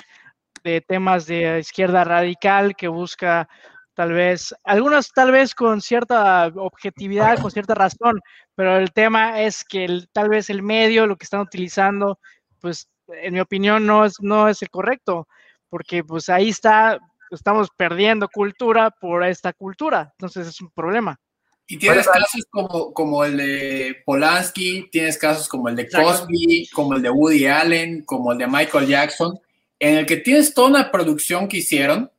de temas de izquierda radical, que busca tal vez, algunos tal vez con cierta objetividad, con cierta razón, pero el tema es que el, tal vez el medio, lo que están utilizando, pues en mi opinión no es, no es el correcto, porque pues ahí está, estamos perdiendo cultura por esta cultura, entonces es un problema. Y tienes bueno, casos como, como el de Polanski, tienes casos como el de Cosby, como el de Woody Allen, como el de Michael Jackson, en el que tienes toda una producción que hicieron,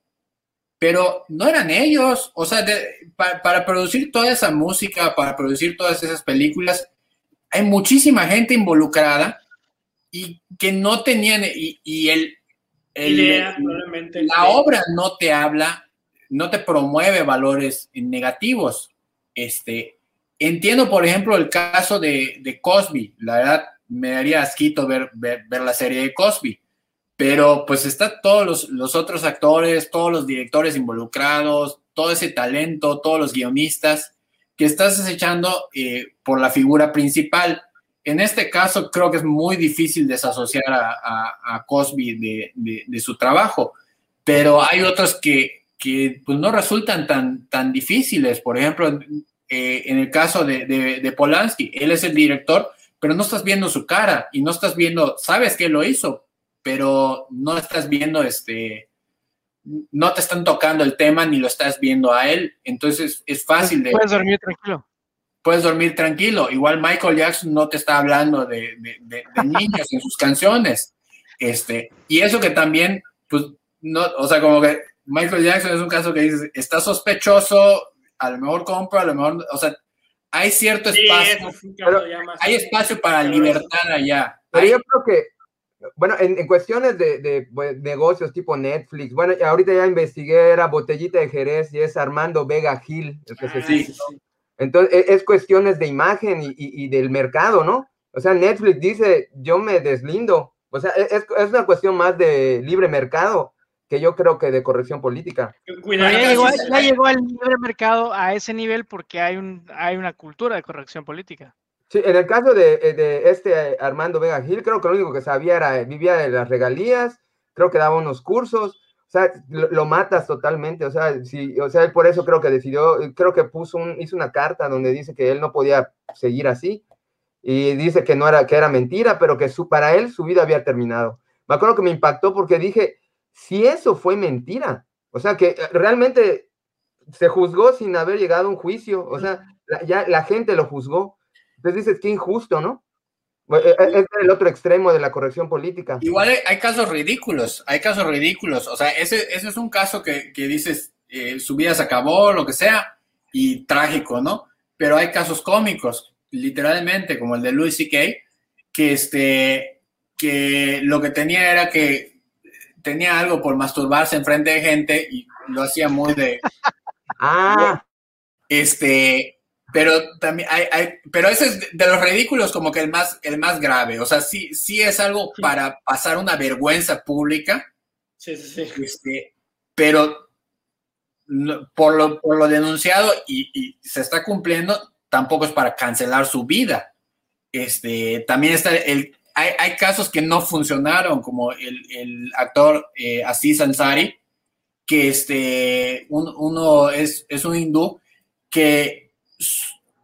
pero no eran ellos. O sea, de, para, para, producir toda esa música, para producir todas esas películas, hay muchísima gente involucrada y que no tenían, y, y el, el Idea, el, la obra no te habla, no te promueve valores negativos. Este, entiendo, por ejemplo, el caso de, de Cosby. La verdad, me daría asquito ver, ver, ver la serie de Cosby pero pues está todos los, los, otros actores, todos los directores involucrados, todo ese talento, todos los guionistas que estás desechando eh, por la figura principal. En este caso creo que es muy difícil desasociar a, Cosby de, de, de, su trabajo, pero hay otros que, que pues, no resultan tan, tan difíciles. Por ejemplo, eh, en el caso de, de Polanski, él es el director, pero no estás viendo su cara y no estás viendo, sabes que lo hizo, pero no estás viendo este, no te están tocando el tema ni lo estás viendo a él, entonces es fácil de... Puedes dormir tranquilo. Puedes dormir tranquilo. Igual Michael Jackson no te está hablando de, de, de, de niños en sus canciones. Este, y eso que también, pues, no, o sea, como que Michael Jackson es un caso que dices, está sospechoso, a lo mejor compro, a lo mejor, o sea, hay cierto espacio, hay espacio para libertad allá. Pero hay, yo creo que bueno, en, en cuestiones de, de, de, negocios tipo Netflix, bueno, ahorita ya investigué, era Botellita de Jerez y es Armando Vega Gil, el que ah, se sí, sí. Entonces, e, es cuestiones de imagen y, del mercado, ¿no? O sea, Netflix dice, yo me deslindo. O sea, e, es, es una cuestión más de libre mercado que yo creo que de corrección política. Cuidado, ya, llegó, ya llegó el libre mercado a ese nivel porque hay, un, hay una cultura de corrección política. Sí, en el caso de, de, este Armando Vega Gil, creo que lo único que sabía era, vivía de las regalías, creo que daba unos cursos, o sea, lo, matas totalmente, o sea, sí, o sea, por eso creo que decidió, creo que puso un, hizo una carta donde dice que él no podía seguir así, y dice que no era, que era mentira, pero que su, para él su vida había terminado. Me acuerdo que me impactó porque dije, si eso fue mentira, o sea, que realmente se juzgó sin haber llegado a un juicio, o sea, ya la gente lo juzgó. Entonces dices, qué injusto, ¿no? Eh, eh, es el otro extremo de la corrección política. Igual hay, casos ridículos, hay casos ridículos. O sea, ese, ese es un caso que, dices, eh, su vida se acabó, lo que sea, y trágico, ¿no? Pero hay casos cómicos, literalmente, como el de Louis C.K., que, este, que lo que tenía era que tenía algo por masturbarse en frente de gente y lo hacía muy de... [LAUGHS] Ah. Este, pero también hay, hay, pero ese es de los ridículos como que el más, el más grave. O sea, sí, sí es algo para pasar una vergüenza pública. Sí, sí, sí. Este, pero por lo, por lo denunciado y, y, se está cumpliendo, tampoco es para cancelar su vida. Este, también está el, hay, hay casos que no funcionaron, como el, el actor eh, Aziz Ansari, que este, uno es, es un hindú que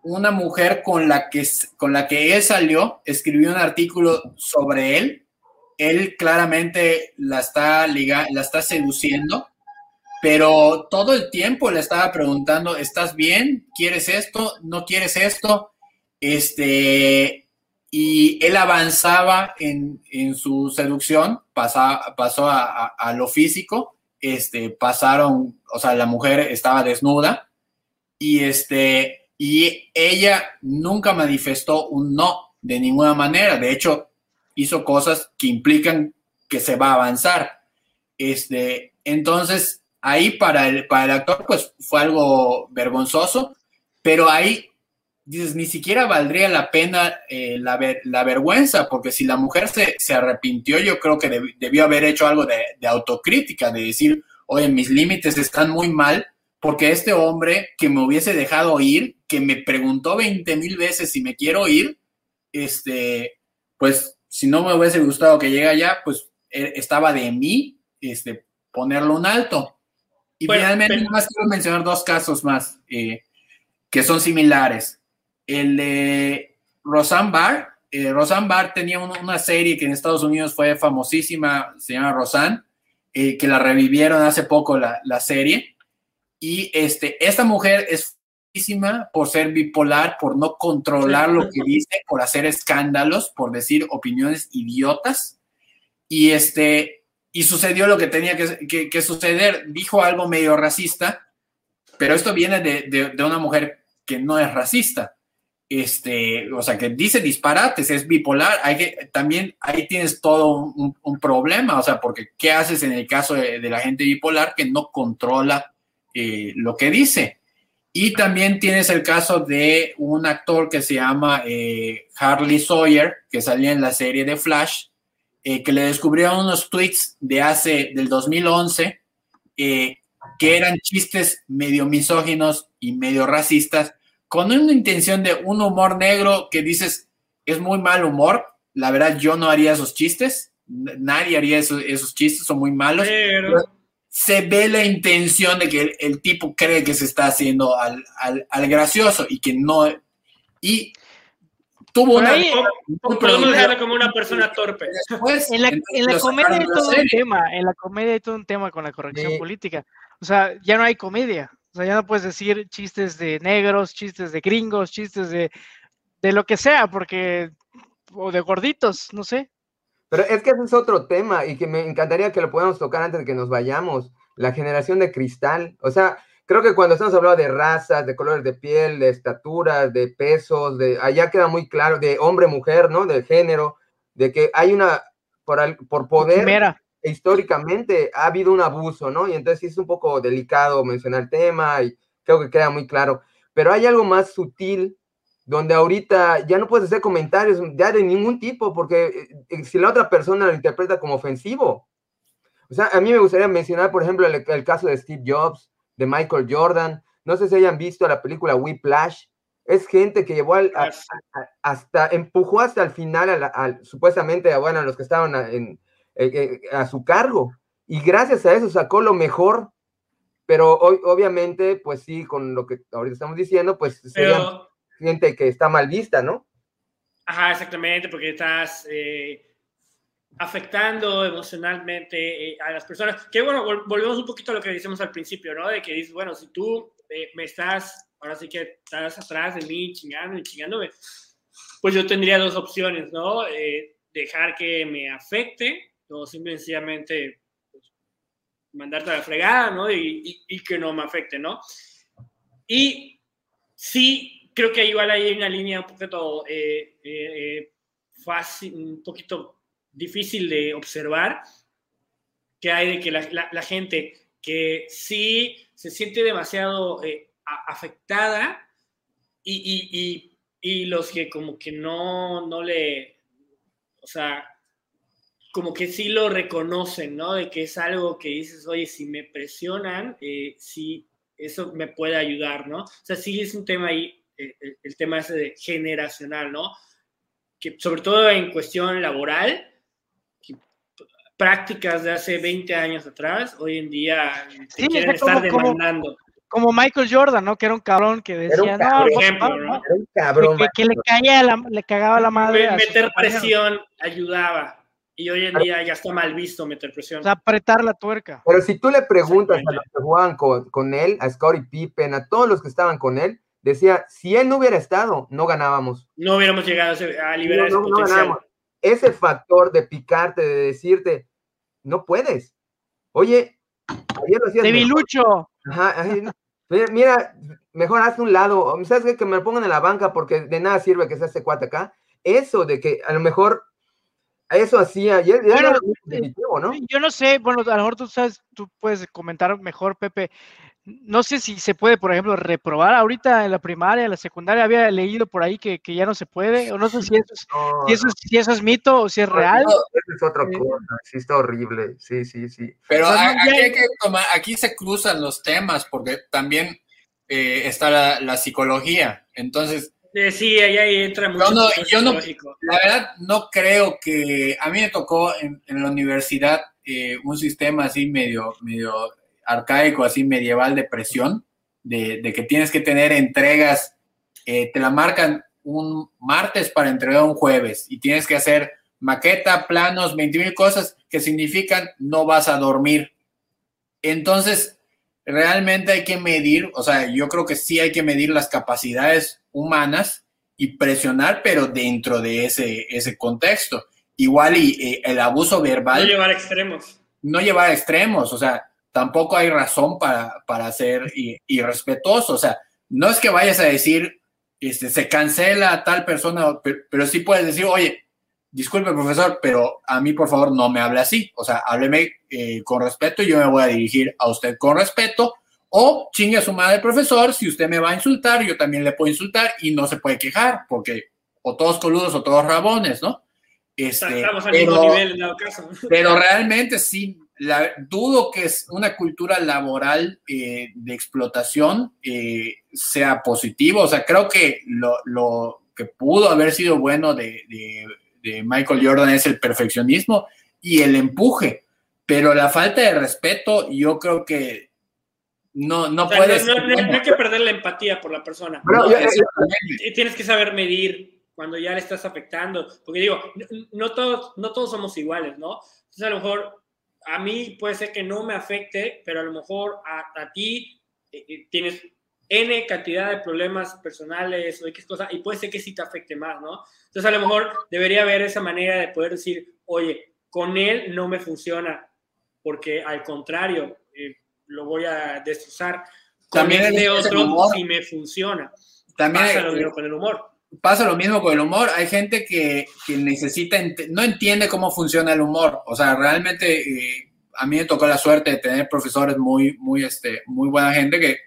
una mujer con la que, con la que él salió escribió un artículo sobre él. Él claramente la está, la está seduciendo, pero todo el tiempo le estaba preguntando, ¿estás bien? ¿Quieres esto? ¿No quieres esto? Este, y él avanzaba en, su seducción, pasó a, a, lo físico, este, pasaron, o sea, la mujer estaba desnuda y este, y ella nunca manifestó un no de ninguna manera. De hecho, hizo cosas que implican que se va a avanzar. Este, entonces, ahí para el, para el actor, pues fue algo vergonzoso, pero ahí dices, ni siquiera valdría la pena eh, la, la, vergüenza, porque si la mujer se, se arrepintió, yo creo que debió haber hecho algo de, de autocrítica, de decir, oye, mis límites están muy mal, porque este hombre que me hubiese dejado ir, que me preguntó 20 mil veces si me quiero ir, este, pues si no me hubiese gustado que llegue allá, pues e, estaba de mí este, ponerlo un alto. Y finalmente, más quiero mencionar dos casos más eh, que son similares. El de Roseanne Barr. Eh, Roseanne Barr tenía una serie que en Estados Unidos fue famosísima, se llama Roseanne, eh, que la revivieron hace poco la, la serie y este, esta mujer es por ser bipolar, por no controlar lo que dice, por hacer escándalos, por decir opiniones idiotas. Y este, y sucedió lo que tenía que, suceder. Dijo algo medio racista, pero esto viene de, una mujer que no es racista. Este, o sea, que dice disparates, es bipolar. Hay que, también ahí tienes todo un, problema, o sea, porque ¿qué haces en el caso de, de la gente bipolar que no controla eh, lo que dice. Y también tienes el caso de un actor que se llama eh, Harley Sawyer, que salía en la serie de Flash, eh, que le descubrieron unos tweets de hace, del 2011, que eran chistes medio misóginos y medio racistas, con una intención de un humor negro que dices, es muy mal humor. La verdad, yo no haría esos chistes. Nadie haría esos, chistes, son muy malos se ve la intención de que el, tipo cree que se está haciendo al, al, gracioso y que no. Y tuvo una. podemos dejarlo como una persona torpe. en la, en la comedia hay todo un tema. En la comedia hay todo un tema con la corrección política. O sea, ya no hay comedia. O sea, ya no puedes decir chistes de negros, chistes de gringos, chistes de, de lo que sea, porque. O de gorditos, no sé. Pero es que ese es otro tema y que me encantaría que lo podamos tocar antes de que nos vayamos. La generación de cristal. O sea, creo que cuando estamos hablando de razas, de colores de piel, de estaturas, de pesos, de allá queda muy claro, de hombre, mujer, ¿no? De género, de que hay una, por, por poder, históricamente ha habido un abuso, ¿no? Y entonces es un poco delicado mencionar el tema y creo que queda muy claro. pero hay algo más sutil donde ahorita ya no puedes hacer comentarios ya de ningún tipo, porque eh, si la otra persona lo interpreta como ofensivo. O sea, a mí me gustaría mencionar, por ejemplo, el, caso de Steve Jobs, de Michael Jordan. No sé si hayan visto la película Whiplash. Es gente que llevó al, hasta, empujó hasta el final, al, supuestamente, a, bueno, a los que estaban en, eh, eh, a su cargo. Y gracias a eso sacó lo mejor. Pero hoy, obviamente, pues sí, con lo que ahorita estamos diciendo, pues gente que está mal vista, ¿no? Ajá, exactamente, porque estás eh, afectando emocionalmente a las personas. Que bueno, volvemos un poquito a lo que decimos al principio, ¿no? De que dices, bueno, si tú me estás, ahora sí que estás atrás de mí chingando y chingándome, pues yo tendría dos opciones, ¿no? dejar que me afecte o simplemente pues, mandarte a la fregada, ¿no? Y, que no me afecte, ¿no? Y sí, creo que igual hay una línea un poquito eh, eh, fácil, un poquito difícil de observar, que hay de que la, gente que sí se siente demasiado eh, afectada y, y, los que como que no, no le, o sea, como que sí lo reconocen, ¿no? De que es algo que dices, oye, si me presionan, eh, sí, eso me puede ayudar, ¿no? O sea, sí es un tema ahí, eh, el, tema ese de generacional, ¿no? Que sobre todo en cuestión laboral, prácticas de hace 20 años atrás, hoy en día sí, quieren estar demandando. Como, Michael Jordan, ¿no? Que era un cabrón que decía, no, por ejemplo, ¿no? Era un cabrón. Que, le, caía le cagaba la madre. Meter presión ayudaba y hoy en día ya está mal visto meter presión. O sea, apretar la tuerca. Pero si tú le preguntas a los que jugaban con, él, a Scottie Pippen, a todos los que estaban con él, decía, si él no hubiera estado, no ganábamos. No hubiéramos llegado a liberar ese potencial. ese factor de picarte, de decirte, no puedes. Oye, ayer lo hacías. Debilucho. Ajá, mira, mejor haz un lado. ¿Sabes qué? Que me lo pongan en la banca porque de nada sirve que sea este cuate acá. Eso de que a lo mejor eso hacía, y ¿no? Yo no sé, bueno, a lo mejor tú sabes, tú puedes comentar mejor, Pepe. No sé si se puede, por ejemplo, reprobar ahorita en la primaria, en la secundaria, había leído por ahí que, ya no se puede, o no sé si eso es, si eso es, mito o si es real. es otra eh, cosa, sí está horrible, sí, sí, sí. Pero aquí, hay que tomar, aquí se cruzan los temas, porque también eh, está la, la psicología, entonces sí, ahí, entra mucho. No, yo no, la verdad no creo que, a mí me tocó en, la universidad eh, un sistema así medio, medio arcaico, así medieval de presión, de, que tienes que tener entregas, eh, te la marcan un martes para entregar un jueves y tienes que hacer maqueta, planos, 20 mil cosas que significan no vas a dormir. Entonces, realmente hay que medir, o sea, yo creo que sí hay que medir las capacidades humanas y presionar, pero dentro de ese, ese contexto. Igual y eh, el abuso verbal. No llevar a extremos. No llevar a extremos, o sea, tampoco hay razón para, para ser irrespetuoso. O sea, no es que vayas a decir, este, se cancela a tal persona, pero, sí puedes decir, oye, disculpe profesor, pero a mí por favor no me hable así. O sea, hábleme eh, con respeto y yo me voy a dirigir a usted con respeto o chingue a su madre profesor, si usted me va a insultar, yo también le puedo insultar y no se puede quejar, porque o todos coludos o todos rabones, ¿no? Este, Estamos al pero, mismo nivel en caso. Pero realmente sí, la, dudo que es una cultura laboral eh, de explotación eh, sea positivo. O sea, creo que lo, lo que pudo haber sido bueno de, de, de, Michael Jordan es el perfeccionismo y el empuje. Pero la falta de respeto, yo creo que no, no puedes. No, hay que perder la empatía por la persona. tienes que saber medir cuando ya le estás afectando. Porque digo, no, todos, no todos somos iguales, ¿no? Entonces, a lo mejor a mí puede ser que no me afecte, pero a lo mejor a, ti eh, eh, tienes N cantidad de problemas personales o X cosa, y puede ser que sí te afecte más, ¿no? Entonces, a lo mejor debería haber esa manera de poder decir, oye, con él no me funciona, porque al contrario, eh, lo voy a destrozar. también de otro si me funciona. También pasa lo mismo con el humor. Pasa lo mismo con el humor. Hay gente que, que necesita, no entiende cómo funciona el humor. O sea, realmente eh, a mí me tocó la suerte de tener profesores muy, muy, este, muy buena gente que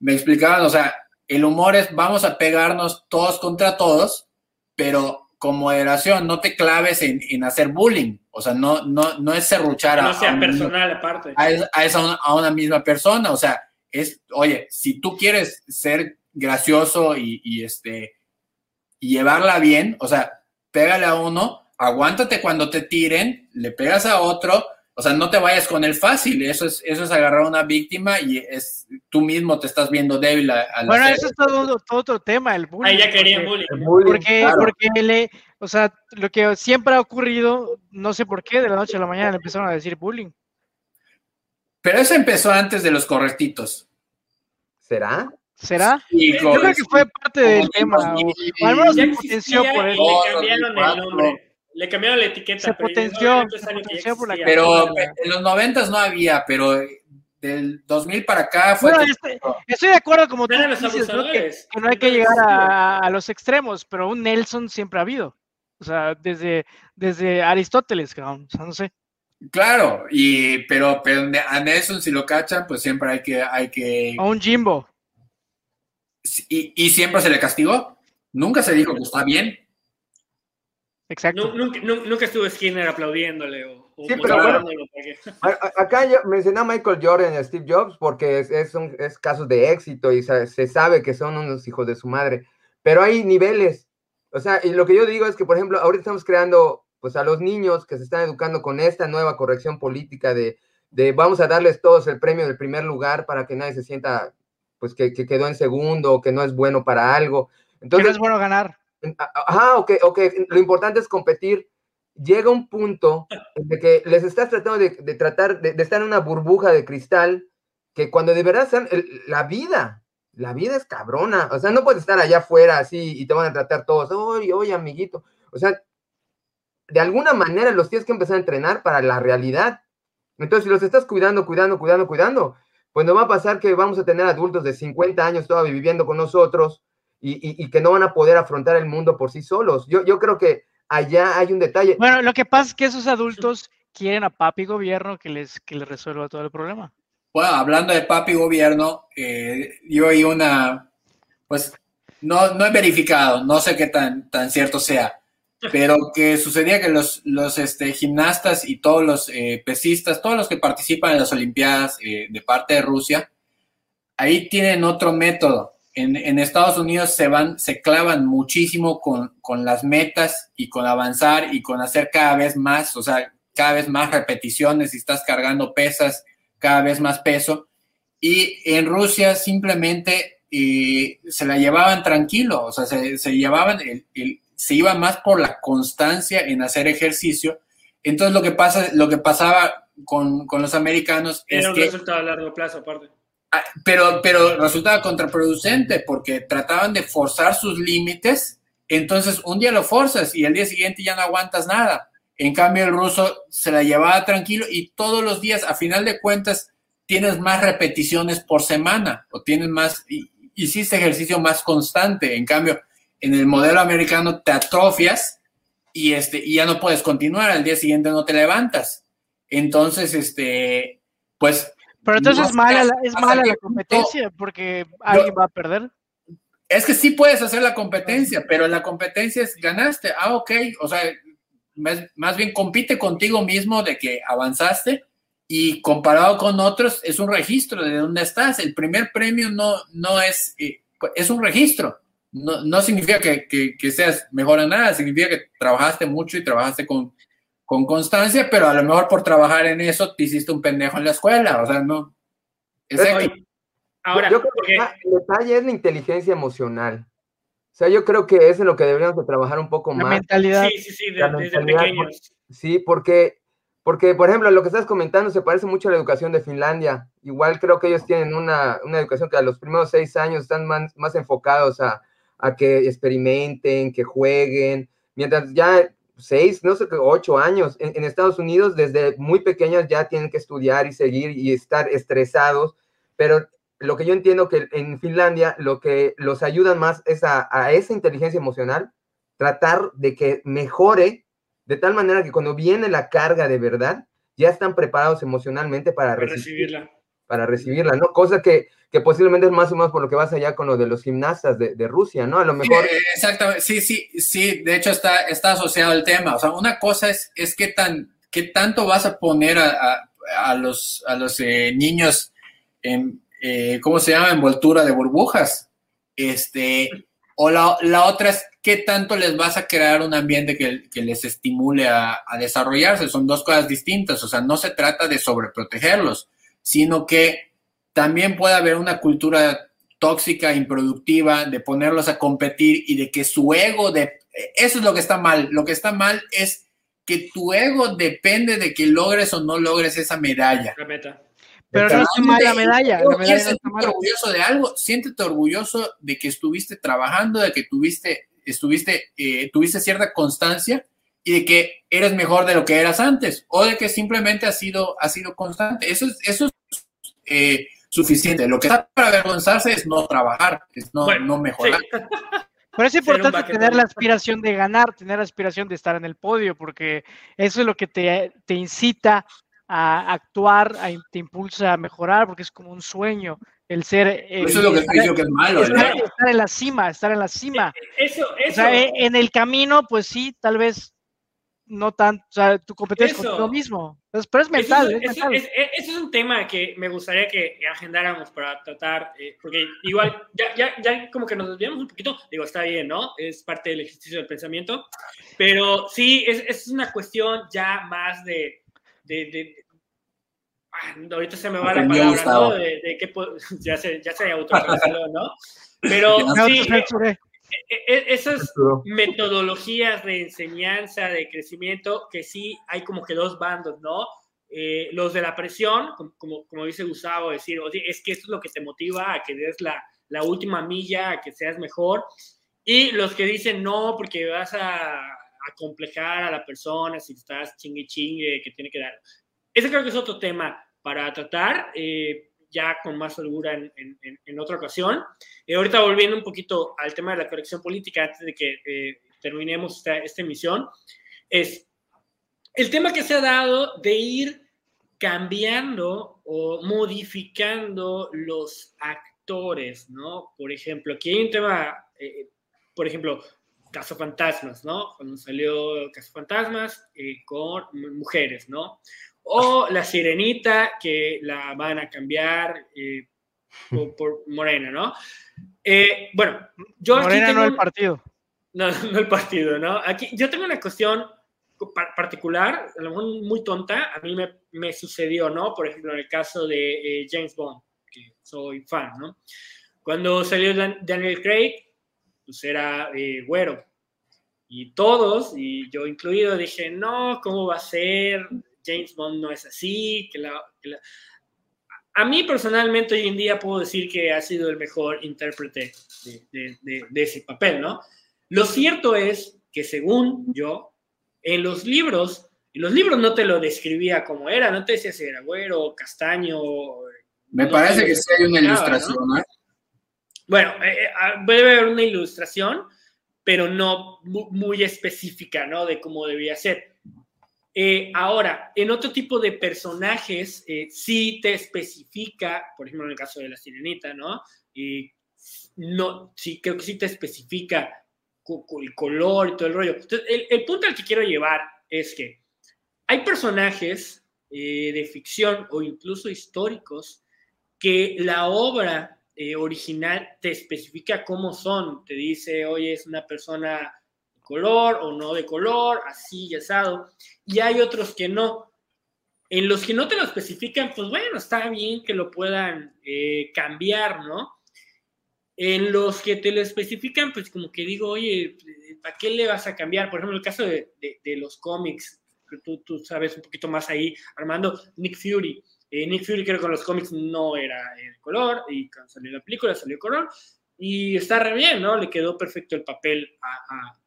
me explicaban, o sea, el humor es vamos a pegarnos todos contra todos, pero con moderación, no te claves en, hacer bullying, o sea, no, no, no es serruchar a, sea personal aparte. A, esa, a una misma persona, o sea, es, oye, si tú quieres ser gracioso y, este, y llevarla bien, o sea, pégale a uno, aguántate cuando te tiren, le pegas a otro, o sea, no te vayas con el fácil, eso es, eso es agarrar a una víctima y es tú mismo te estás viendo débil. A, bueno, eso es todo, otro tema, el bullying. Ahí ya quería bullying. Porque, porque le, o sea, lo que siempre ha ocurrido, no sé por qué, de la noche a la mañana le empezaron a decir bullying. Pero eso empezó antes de los correctitos. ¿Será? ¿Será? Yo creo que fue parte del tema. O, al menos se potenció por. Le cambiaron el nombre. Le cambiaron la etiqueta. Se potenció, se potenció por la Pero en los noventas no había, pero del 2000 para acá fue. Bueno, estoy, de acuerdo, como tú dices, ¿no? Que, no hay que llegar a, los extremos, pero un Nelson siempre ha habido. O sea, desde, desde Aristóteles, o sea, no sé. Claro, y pero, pero a Nelson si lo cachan, pues siempre hay que, hay que. A un Jimbo. Y, y siempre se le castigó. Nunca se dijo que está bien. Exacto. Nunca, nunca, estuvo Skinner aplaudiéndole o, sí, pero [LAUGHS] acá yo mencioné a Michael Jordan y a Steve Jobs porque es, es, es casos de éxito y se, sabe que son unos hijos de su madre, pero hay niveles. O sea, y lo que yo digo es que, por ejemplo, ahorita estamos creando pues a los niños que se están educando con esta nueva corrección política de, de vamos a darles todos el premio del primer lugar para que nadie se sienta pues que, que quedó en segundo que no es bueno para algo. Entonces, que no es bueno ganar. Ajá, ok, ok, lo importante es competir. Llega un punto en que les estás tratando de, tratar de, estar en una burbuja de cristal que cuando de verdad están, la vida, la vida es cabrona, o sea, no puedes estar allá afuera así y te van a tratar todos, oye, oye, amiguito, o sea, de alguna manera los tienes que empezar a entrenar para la realidad. Entonces, si los estás cuidando, cuidando, cuidando, cuidando, pues no va a pasar que vamos a tener adultos de 50 años todavía viviendo con nosotros y, que no van a poder afrontar el mundo por sí solos. Yo, yo creo que allá hay un detalle. Bueno, lo que pasa es que esos adultos quieren a papi gobierno que les, que les resuelva todo el problema. Bueno, hablando de papi gobierno, eh, yo hay una, pues no, no he verificado, no sé qué tan, tan cierto sea, pero que sucedía que los, los este, gimnastas y todos los eh, pesistas, todos los que participan en las Olimpiadas eh, de parte de Rusia, ahí tienen otro método en, Estados Unidos se van, se clavan muchísimo con, las metas y con avanzar y con hacer cada vez más, o sea, cada vez más repeticiones y estás cargando pesas, cada vez más peso. Y en Rusia simplemente eh, se la llevaban tranquilo, o sea, se, llevaban, se iba más por la constancia en hacer ejercicio. Entonces lo que pasa, lo que pasaba con, los americanos es que... resultado a largo plazo aparte Ah, pero, pero resultaba contraproducente porque trataban de forzar sus límites. Entonces, un día lo forzas y el día siguiente ya no aguantas nada. En cambio, el ruso se la llevaba tranquilo y todos los días, a final de cuentas, tienes más repeticiones por semana o tienes más, y, hiciste ejercicio más constante. En cambio, en el modelo americano te atrofias y, este, y ya no puedes continuar. Al día siguiente no te levantas. Entonces, este, pues pero entonces es mala, la, es mala la competencia porque alguien va a perder. Es que sí puedes hacer la competencia, pero la competencia es ganaste. Ah, ok. O sea, más, bien compite contigo mismo de que avanzaste y comparado con otros es un registro de dónde estás. El primer premio no, no es, eh, es un registro. No, no significa que, que, que, seas mejor en nada, significa que trabajaste mucho y trabajaste con, con constancia, pero a lo mejor por trabajar en eso te hiciste un pendejo en la escuela, o sea, no. Ahora, yo, creo que el detalle es la inteligencia emocional. O sea, yo creo que es en lo que deberíamos de trabajar un poco la más. mentalidad. Sí, sí, sí, desde pequeños. Sí, porque, porque, por ejemplo, lo que estás comentando se parece mucho a la educación de Finlandia. Igual creo que ellos tienen una, una educación que a los primeros seis años están más, más enfocados a, a que experimenten, que jueguen, mientras ya seis, no sé, ocho años. En, Estados Unidos, desde muy pequeños ya tienen que estudiar y seguir y estar estresados, pero lo que yo entiendo que en Finlandia lo que los ayudan más es a, esa inteligencia emocional, tratar de que mejore de tal manera que cuando viene la carga de verdad, ya están preparados emocionalmente para, recibirla. para recibirla, ¿no? Cosa que, que posiblemente es más o menos por lo que vas allá con lo de los gimnastas de, de Rusia, ¿no? A lo mejor... Sí, exactamente, sí, sí, sí, de hecho está, está asociado el tema. O sea, una cosa es, es qué, tan, qué tanto vas a poner a, a, a los, a los eh, niños en, eh, ¿cómo se llama? Envoltura de burbujas. Este, o la, la, otra es qué tanto les vas a crear un ambiente que, que les estimule a, a, desarrollarse. Son dos cosas distintas. O sea, no se trata de sobreprotegerlos, sino que también puede haber una cultura tóxica, improductiva, de ponerlos a competir y de que su ego, de, eso es lo que está mal. Lo que está mal es que tu ego depende de que logres o no logres esa medalla. Pero no es mal la medalla. La medalla siéntete no orgulloso de algo, siéntete orgulloso de que estuviste trabajando, de que tuviste, estuviste, eh, tuviste cierta constancia y de que eres mejor de lo que eras antes o de que simplemente has sido, has sido constante. Eso es, eso es eh, suficiente. Lo que está para avergonzarse es no trabajar, es no, bueno, no mejorar. Sí. [LAUGHS] Pero es importante tener la aspiración de ganar, tener la aspiración de estar en el podio, porque eso es lo que te, te incita a actuar, a, te impulsa a mejorar, porque es como un sueño el ser. Eh, eso es lo que estar, que es malo. Estar, estar, en la cima, estar en la cima. Eso, eso. O sea, en el camino, pues sí, tal vez no tanto, o sea, tu competencia es lo mismo. Entonces, pero es mental. Eso es, mental. Es, es, es, un tema que me gustaría que agendáramos para tratar, eh, porque igual ya, ya, ya como que nos desviamos un poquito, digo, está bien, ¿no? Es parte del ejercicio del pensamiento, pero sí, es, es una cuestión ya más de, de, de ah, ahorita se me va la palabra, ¿no? De, de que [LAUGHS] ya se, ya se autocanceló, ¿no? Pero [LAUGHS] sí, esas metodologías de enseñanza, de crecimiento, que sí hay como que dos bandos, ¿no? Eh, los de la presión, como, como, dice Gustavo, decir, oye, es que esto es lo que te motiva a que des la, la última milla, a que seas mejor. Y los que dicen, no, porque vas a, a complejar a la persona si estás chingue chingue, que tiene que dar. Ese creo que es otro tema para tratar. Eh, ya con más holgura en, en, en otra ocasión. Y ahorita volviendo un poquito al tema de la corrección política, antes de que eh, terminemos esta, esta emisión, es el tema que se ha dado de ir cambiando o modificando los actores, ¿no? Por ejemplo, aquí hay un tema, eh, por ejemplo, Caso Fantasmas, ¿no? Cuando salió Caso Fantasmas eh, con mujeres, ¿no? o la sirenita que la van a cambiar eh, por, por, Morena, ¿no? Eh, bueno, yo Morena aquí tengo, no el partido. No, [LAUGHS] no el partido, ¿no? Aquí yo tengo una cuestión particular, a lo mejor muy tonta, a mí me, me sucedió, ¿no? Por ejemplo, en el caso de eh, James Bond, que soy fan, ¿no? Cuando salió Dan Daniel Craig, pues era eh, güero. Y todos, y yo incluido, dije, no, ¿cómo va a ser? James Bond no es así, que la, que la... A mí personalmente hoy en día puedo decir que ha sido el mejor intérprete de, de, de, de ese papel, ¿no? Lo cierto es que según yo, en los libros, y los libros no te lo describía como era, no te decía si era güero, castaño. Me no parece que sí hay una ilustración, ¿no? ¿eh? Bueno, eh, debe haber una ilustración, pero no muy específica, ¿no? De cómo debía ser. Eh, ahora, en otro tipo de personajes, eh, sí te especifica, por ejemplo, en el caso de la sirenita, ¿no? Y no, sí, creo que sí te especifica el color y todo el rollo. Entonces, el, el punto al que quiero llevar es que hay personajes eh, de ficción o incluso históricos que la obra eh, original te especifica cómo son. Te dice, oye, es una persona color o no de color, así y asado, y hay otros que no. En los que no te lo especifican, pues bueno, está bien que lo puedan eh, cambiar, ¿no? En los que te lo especifican, pues como que digo, oye, ¿para qué le vas a cambiar? Por ejemplo, el caso de, de, de los cómics, tú, tú, sabes un poquito más ahí, Armando, Nick Fury. Eh, Nick Fury creo que con los cómics no era de color, y cuando salió la película salió color, y está re bien, ¿no? Le quedó perfecto el papel a,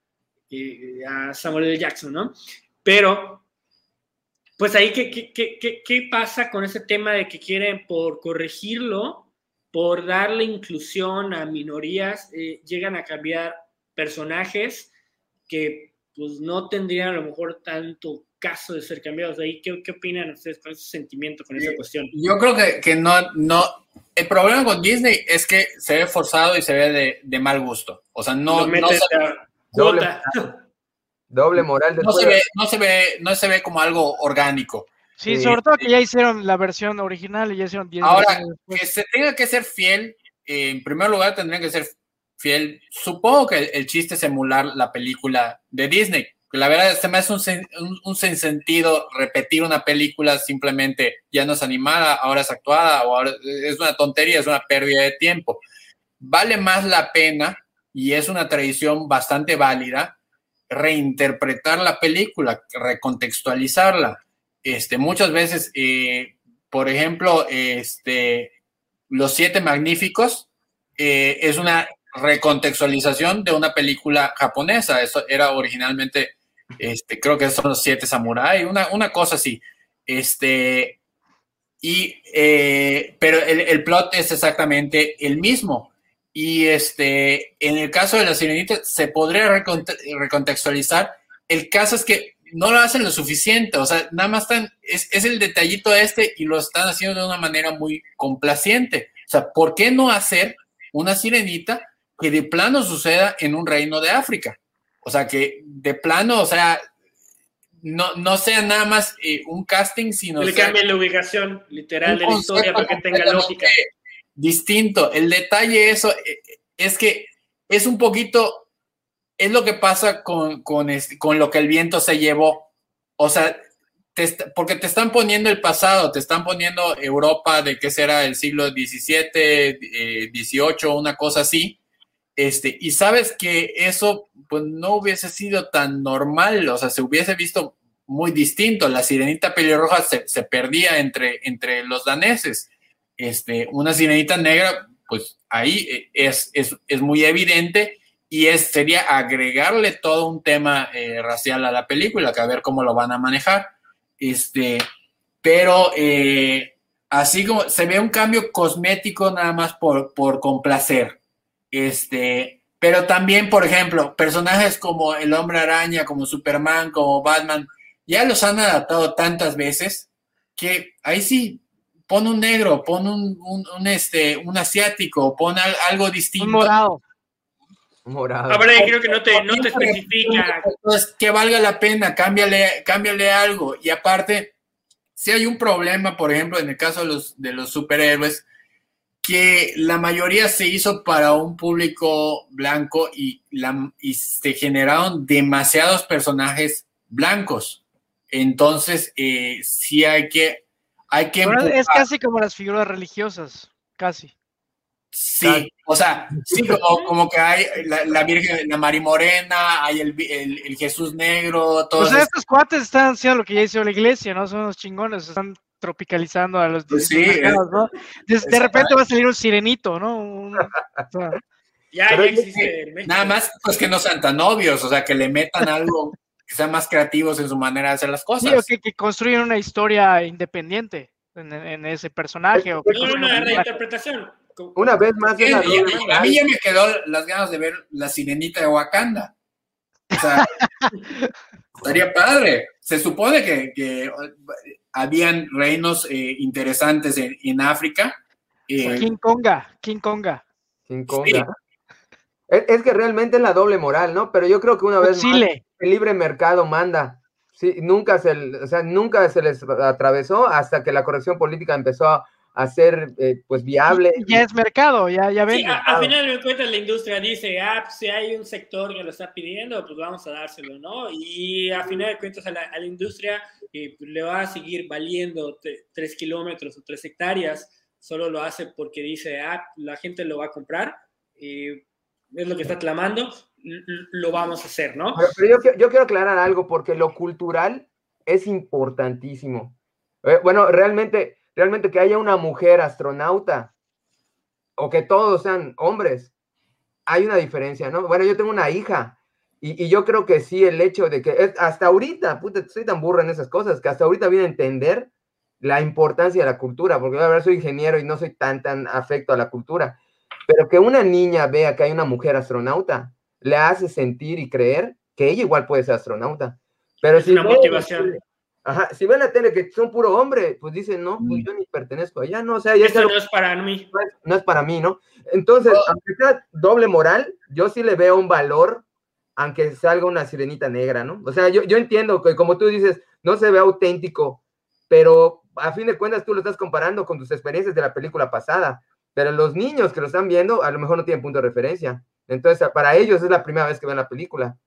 eh, Samuel L. Jackson, ¿no? Pero, pues ahí, ¿qué, qué, qué, ¿qué, pasa con ese tema de que quieren por corregirlo, por darle inclusión a minorías, eh, llegan a cambiar personajes que pues no tendrían a lo mejor tanto caso de ser cambiados de ahí. ¿Qué, qué opinan ustedes con ese sentimiento, con esa cuestión? Yo creo que, que no, no, el problema con Disney es que se ve forzado y se ve de, de mal gusto. O sea, no, no se, doble, doble, moral. [LAUGHS] No se, ve, no, se ve, no se ve como algo orgánico. Sí, sobre todo que ya hicieron la versión original y ya hicieron 10 Ahora, que se tenga que ser fiel, eh, en primer lugar tendría que ser fiel. Supongo que el, chiste es emular la película de Disney. La verdad, se me hace un, sentido repetir una película simplemente ya no es animada, ahora es actuada, o es una tontería, es una pérdida de tiempo. Vale más la pena, y es una tradición bastante válida, reinterpretar la película, recontextualizarla. Este, muchas veces, eh, por ejemplo, este, Los Siete Magníficos eh, es una recontextualización de una película japonesa. Eso era originalmente, este, creo que son los Siete Samurai, una, una cosa así. Este, y, eh, pero el, el, plot es exactamente el mismo. Y este, en el caso de la sirenita se podría recontextualizar. El caso es que no lo hacen lo suficiente, o sea, nada más están, es, es, el detallito este y lo están haciendo de una manera muy complaciente. O sea, ¿por qué no hacer una sirenita que de plano suceda en un reino de África? O sea, que de plano, o sea, no, no sea nada más eh, un casting, sino... Le cambien la ubicación literal de la historia para que tenga lógica. Distinto. El detalle eso eh, es que es un poquito es lo que pasa con, con, este, con lo que el viento se llevó. O sea, te, porque te están poniendo el pasado, te están poniendo Europa de qué será el siglo XVII, eh, XVIII, una cosa así. Este, y sabes que eso pues no hubiese sido tan normal, o sea, se hubiese visto muy distinto. La sirenita pelirroja se, se perdía entre, entre los daneses. Este, una sirenita negra, pues ahí eh, es, es, es muy evidente y es, sería agregarle todo un tema eh, racial a la película, que a ver cómo lo van a manejar. Este, pero eh, así como se ve un cambio cosmético nada más por, por complacer. Este, pero también, por ejemplo, personajes como el hombre araña, como Superman, como Batman, ya los han adaptado tantas veces que ahí sí, pon un negro, pon un, un, un este, un asiático, pon algo distinto. Un morado morado. Ahora creo que no te, no te especifica. Pues que valga la pena, cámbiale, cámbiale algo. Y aparte, si hay un problema, por ejemplo, en el caso de los, de los superhéroes, que la mayoría se hizo para un público blanco y, la, y se generaron demasiados personajes blancos. Entonces, eh, sí hay que... Hay que es casi como las figuras religiosas, casi. Sí, o sea, sí, [LAUGHS] como, como que hay la, la, Virgen, la Mari Morena, hay el, el, el Jesús Negro, todos. O sea, estos cuates están haciendo lo que ya hizo la iglesia, ¿no? Son unos chingones, están tropicalizando a los pues sí, mercados, ¿no? De, de, repente va a salir un sirenito, ¿no? Un, o sea, ya, ya existe. Nada más, pues que no sean tan obvios, o sea, que le metan algo, que sean más creativos en su manera de hacer las cosas. Sí, o que, que construyan una historia independiente en, en ese personaje. O que no, una reinterpretación. Una vez más. Sí, a mí ya me quedó las ganas de ver la sirenita de Wakanda. O sea, [LAUGHS] estaría padre. Se supone que, que habían reinos eh, interesantes en, en África. Eh, King Konga, King Konga. King Konga. Sí. Es, es, que realmente es la doble moral, ¿no? Pero yo creo que una vez Chile. más el libre mercado manda. Sí, nunca se, o sea, nunca se les atravesó hasta que la corrección política empezó a, a ser eh, pues viable. Ya es mercado, ya, ya ven. Sí, a, al final de cuentas la industria dice, ah, pues, si hay un sector que lo está pidiendo, pues vamos a dárselo, ¿no? Y a final de cuentas a la, a la industria eh, le va a seguir valiendo tres kilómetros o tres hectáreas, solo lo hace porque dice, ah, la gente lo va a comprar, eh, es lo que está clamando, lo vamos a hacer, ¿no? Pero, pero yo, yo, quiero aclarar algo, porque lo cultural es importantísimo. Eh, bueno, realmente realmente que haya una mujer astronauta o que todos sean hombres, hay una diferencia, ¿no? Bueno, yo tengo una hija y, y yo creo que sí, el hecho de que hasta ahorita, puta, soy tan burro en esas cosas, que hasta ahorita viene a entender la importancia de la cultura, porque a ver, soy ingeniero y no soy tan, tan afecto a la cultura, pero que una niña vea que hay una mujer astronauta, le hace sentir y creer que ella igual puede ser astronauta. Pero es si una motivación Ajá, si ven la tele que son puro hombre, pues dicen, no, pues yo ni pertenezco allá, no, o sea, ya Esto no es para mí. no es, no es para mí, ¿no? Entonces, Oh. aunque sea doble moral, yo sí le veo un valor, aunque salga una sirenita negra, ¿no? O sea, yo, yo entiendo que como tú dices, no se ve auténtico, pero a fin de cuentas tú lo estás comparando con tus experiencias de la película pasada, pero los niños que lo están viendo a lo mejor no tienen punto de referencia. Entonces, para ellos es la primera vez que ven la película.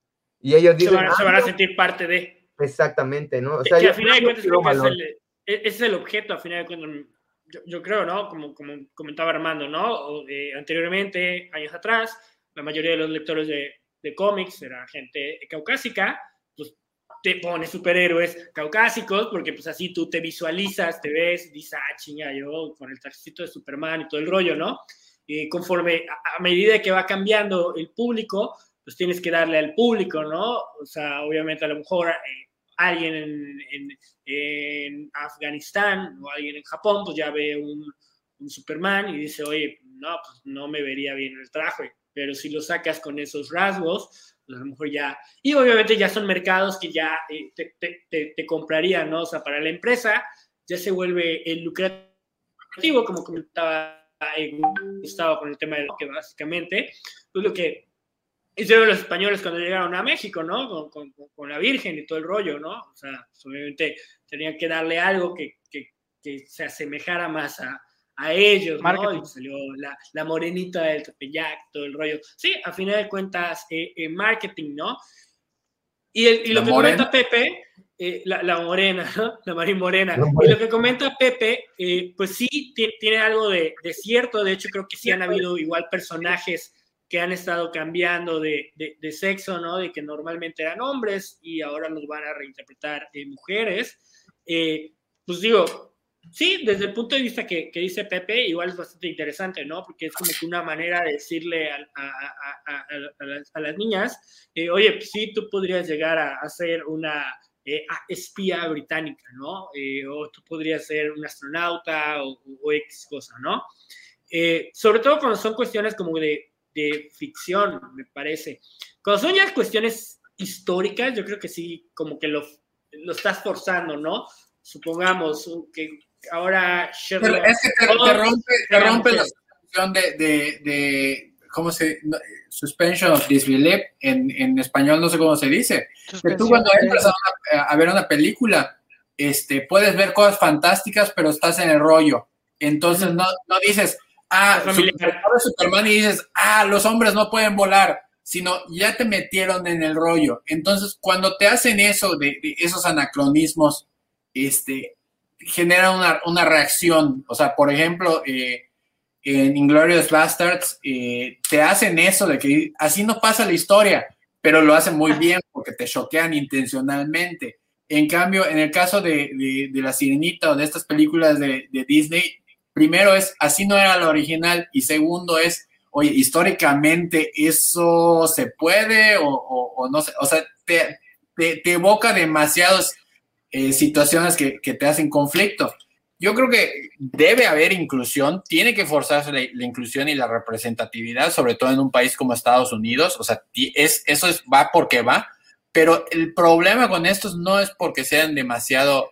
Y ellos Se dicen, van, se van a "Ah, sentir parte de. Exactamente, ¿no? O sea, que yo a final de cuentas creo que es el, e- es el objeto, a final de cuentas. Yo, yo creo, ¿no? Como, como comentaba Armando, ¿no? O, eh, anteriormente, años atrás, la mayoría de los lectores de, de cómics era gente caucásica, pues te pones superhéroes caucásicos, porque pues así tú te visualizas, te ves, dices, ah, chinga, yo con el trajecito de Superman y todo el rollo, ¿no? Y conforme, a, a medida que va cambiando el público, pues tienes que darle al público, ¿no? O sea, obviamente a lo mejor eh, alguien en, en, en Afganistán o alguien en Japón, pues ya ve un, un Superman y dice, oye, no, pues no me vería bien el traje, pero si lo sacas con esos rasgos, pues a lo mejor ya, y obviamente ya son mercados que ya eh, te, te, te, te, comprarían, ¿no? O sea, para la empresa ya se vuelve el lucrativo, como comentaba eh, Gustavo con el tema de lo que básicamente, pues lo que hicieron los españoles cuando llegaron a México, ¿no? Con, con, con, la Virgen y todo el rollo, ¿no? O sea, pues obviamente tenían que darle algo que, que, que se asemejara más a, a ellos, Marketing. ¿no? Y salió la, la, morenita del Tepeyac, todo el rollo. Sí, a final de cuentas, eh, eh, marketing, ¿no? Y, el, y lo que morena. comenta Pepe, eh, la, la, morena, ¿no? [LAUGHS] La Marín Morena. Y lo que comenta Pepe, eh, pues sí tiene algo de, de, cierto. De hecho, creo que sí han habido igual personajes que han estado cambiando de, de, de, sexo, ¿no? De que normalmente eran hombres y ahora los van a reinterpretar eh, mujeres. Eh, pues digo, sí, desde el punto de vista que, que, dice Pepe, igual es bastante interesante, ¿no? Porque es como que una manera de decirle a, a, a, a las, las, niñas, eh, oye, pues sí, tú podrías llegar a, ser una eh, espía británica, ¿no? Eh, o tú podrías ser un astronauta o, o X cosa, ¿no? Eh, sobre todo cuando son cuestiones como de, de ficción, me parece. Cuando son ya cuestiones históricas, yo creo que sí, como que lo, lo estás forzando, ¿no? Supongamos que ahora Sherlock es que te, te rompe, te rompe la suspensión de, de, de, ¿cómo se suspension of disbelief en, en español no sé cómo se dice que tú cuando entras a, una, a, ver una película este puedes ver cosas fantásticas pero estás en el rollo. Entonces no, no dices ah Superman, Superman y dices ah los hombres no pueden volar sino ya te metieron en el rollo entonces cuando te hacen eso de, de esos anacronismos este genera una, una, reacción. O sea, por ejemplo, eh, en Inglorious Bastards eh, te hacen eso de que así no pasa la historia, pero lo hacen muy bien porque te choquean intencionalmente. En cambio, en el caso de, de, de La Sirenita o de estas películas de, de, Disney, primero es así no era la original y segundo es, oye, históricamente eso se puede o, no sé, o sea, te, evoca demasiados eh, situaciones que, que, te hacen conflicto. Yo creo que debe haber inclusión, tiene que forzarse la, la, inclusión y la representatividad, sobre todo en un país como Estados Unidos. O sea, es, eso es, va porque va, pero el problema con estos no es porque sean demasiado,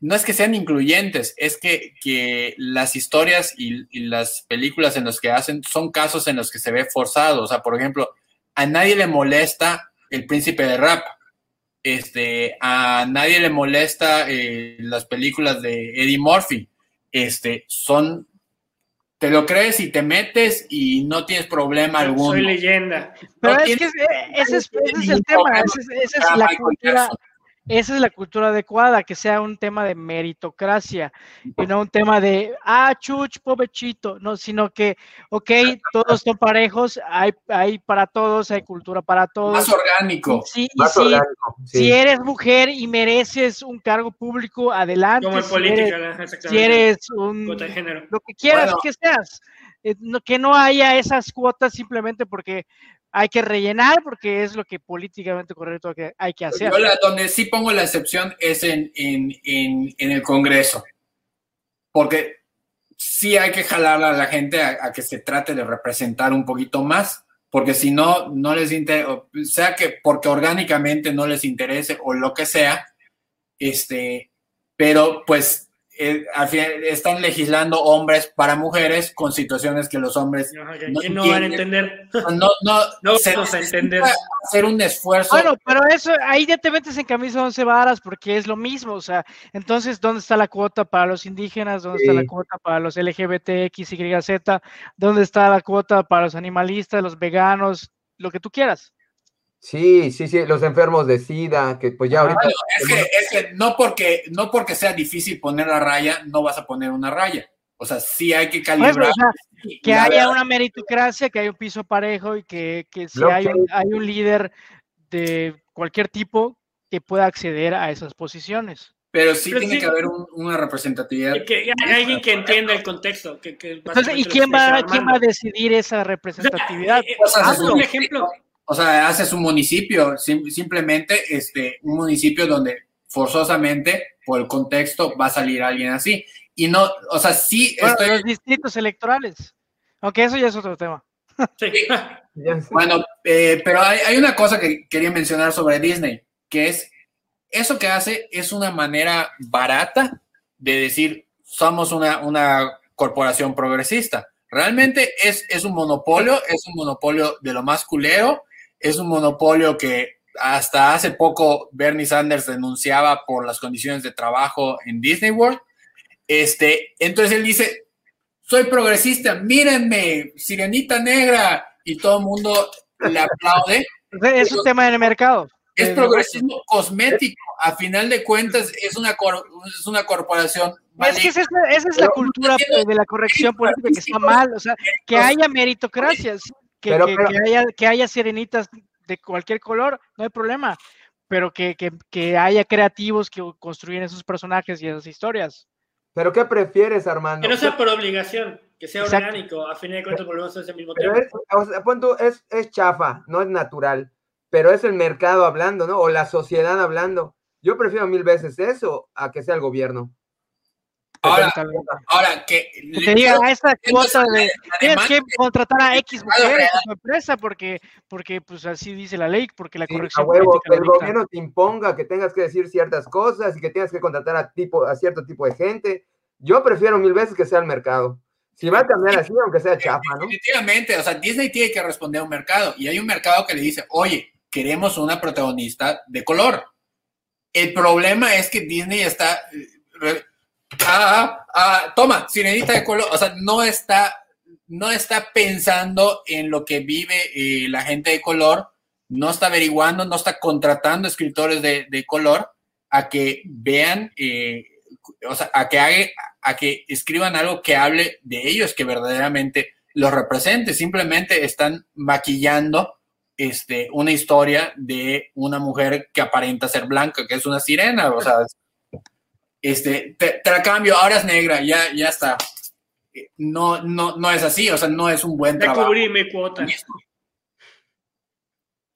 no es que sean incluyentes, es que, que las historias y, y las películas en las que hacen son casos en los que se ve forzado. O sea, por ejemplo, a nadie le molesta el príncipe de rap este, a nadie le molesta eh, las películas de Eddie Murphy. Este, son, te lo crees y te metes y no tienes problema alguno. Soy leyenda. Pero no es que ese, ese, es, ese es, el tema, esa es, ese es la cultura. Esa es la cultura adecuada, que sea un tema de meritocracia y no un tema de, ah, chuch, pobechito, no, sino que, ok, todos son parejos, hay, hay para todos, hay cultura para todos. Más orgánico. Sí, Más y orgánico, si, sí. si, eres mujer y mereces un cargo público, adelante. Como en si política, eres, si eres un, lo que quieras bueno. que seas. Eh, no, que no haya esas cuotas simplemente porque hay que rellenar porque es lo que políticamente correcto hay que hacer. Yo la, donde sí pongo la excepción es en, en, en, el Congreso, porque sí hay que jalar a la gente a, a, que se trate de representar un poquito más, porque si no, no les interesa, sea que porque orgánicamente no les interese o lo que sea, este, pero pues eh, al final están legislando hombres para mujeres con situaciones que los hombres no, no van a entender. No, no, [LAUGHS] no se vamos a entender. Hacer un esfuerzo. Bueno, pero eso, ahí ya te metes en camisa once varas porque es lo mismo, o sea, entonces, ¿dónde está la cuota para los indígenas? ¿Dónde está la cuota para los LGBTX, Z? ¿Dónde está la cuota para los animalistas, los veganos, lo que tú quieras? Sí, sí, sí, los enfermos de SIDA, que pues ya ahorita... es, que, es que no porque, no porque sea difícil poner la raya, no vas a poner una raya. O sea, sí hay que calibrar. que haya una meritocracia, que haya un piso parejo y que, que si hay un, hay un líder de cualquier tipo que pueda acceder a esas posiciones. Pero sí tiene que haber una representatividad. Que, alguien que entienda el contexto. Que, ¿y quién va, quién va a decidir esa representatividad? O sea, un ejemplo o sea, haces un municipio, simplemente este, un municipio donde forzosamente, por el contexto, va a salir alguien así. Y no, o sea, sí estoy... Los distritos electorales. Aunque eso ya es otro tema. Sí. [LAUGHS] bueno, eh, pero hay, hay, una cosa que quería mencionar sobre Disney, que es, eso que hace es una manera barata de decir, somos una, una corporación progresista. Realmente es, es un monopolio, es un monopolio de lo más culero es un monopolio que hasta hace poco Bernie Sanders denunciaba por las condiciones de trabajo en Disney World. Este, entonces él dice, soy progresista, mírenme, sirenita negra, y todo el mundo le aplaude. [LAUGHS] Es un tema del mercado. Es progresismo cosmético, a final de cuentas es una, es una corporación. Es que esa es, la cultura de la corrección política que está mal, o sea, que haya meritocracias que, haya, que haya sirenitas de cualquier color, no hay problema, pero que, haya creativos que construyen esos personajes y esas historias. ¿Pero qué prefieres, Armando? Que no sea por obligación, que sea orgánico. A fin de cuentas, volvemos a ese mismo tema. Es, es, chafa, no es natural, pero es el mercado hablando, ¿no? O la sociedad hablando. Yo prefiero mil veces eso a que sea el gobierno. Ahora, ahora que te diga esa cuota de tienes que contratar a X mujer en tu empresa porque, porque pues así dice la ley, porque la corrección que el gobierno te imponga que tengas que decir ciertas cosas y que tengas que contratar a tipo a cierto tipo de gente. Yo prefiero mil veces que sea el mercado. Si va a cambiar así, aunque sea chafa, ¿no? Definitivamente, o sea, Disney tiene que responder a un mercado y hay un mercado que le dice, oye, queremos una protagonista de color. El problema es que Disney está eh, ah, ah, toma, sirenita de color, o sea, no está, no está pensando en lo que vive eh, la gente de color, no está averiguando, no está contratando escritores de, color a que vean, eh, o sea, a que, haga, a que escriban algo que hable de ellos, que verdaderamente los represente, simplemente están maquillando este, una historia de una mujer que aparenta ser blanca, que es una sirena, o sea, este, te, la cambio, ahora es negra, ya, ya está. No, no, no es así, o sea, no es un buen trabajo. Cubrí mi cuota.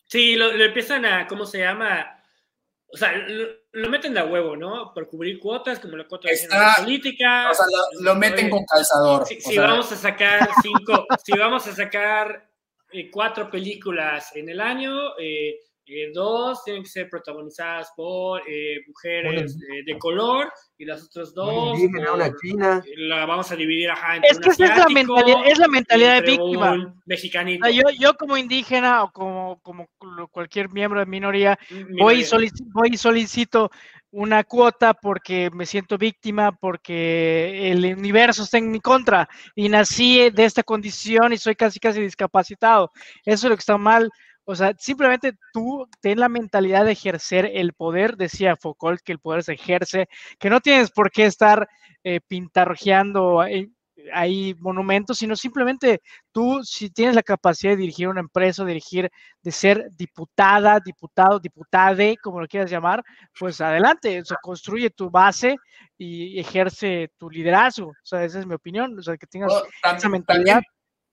Sí, lo, empiezan a, ¿cómo se llama? O sea, lo, meten de a huevo, ¿no? Por cubrir cuotas, como la cuota de política. O sea, lo, meten con calzador. Si, vamos a sacar cinco, si vamos a sacar eh, cuatro películas en el año, eh, eh, dos tienen que ser protagonizadas por eh, mujeres de color y las otras dos una china. la vamos a dividir es que esa es la mentalidad, es la mentalidad de víctima mexicanito. yo, yo como indígena o como, como cualquier miembro de minoría, voy, y solicito, voy y solicito una cuota porque me siento víctima, porque el universo está en mi contra y nací de esta condición y soy casi casi discapacitado. Eso es lo que está mal. O sea, simplemente tú ten la mentalidad de ejercer el poder, decía Foucault, que el poder se ejerce, que no tienes por qué estar eh, pintarrojeando ahí monumentos, sino simplemente tú, si tienes la capacidad de dirigir una empresa, dirigir, de ser diputada, diputado, diputade, como lo quieras llamar, pues adelante, o sea, construye tu base y ejerce tu liderazgo. O sea, esa es mi opinión, o sea, que tengas esa mentalidad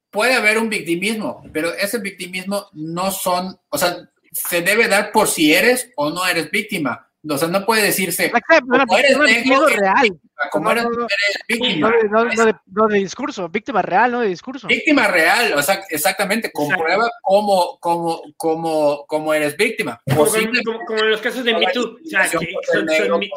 puede haber un victimismo, pero ese victimismo no son, o sea, se debe dar por si eres o no eres víctima. O sea, no puede decirse, o eres negro, real. como eres, víctima. No, de, no, de, discurso, víctima real, no de discurso. Víctima real, o sea, exactamente, comprueba cómo, cómo, cómo, cómo eres víctima. Como, como, en los casos de MeToo, o sea, que son,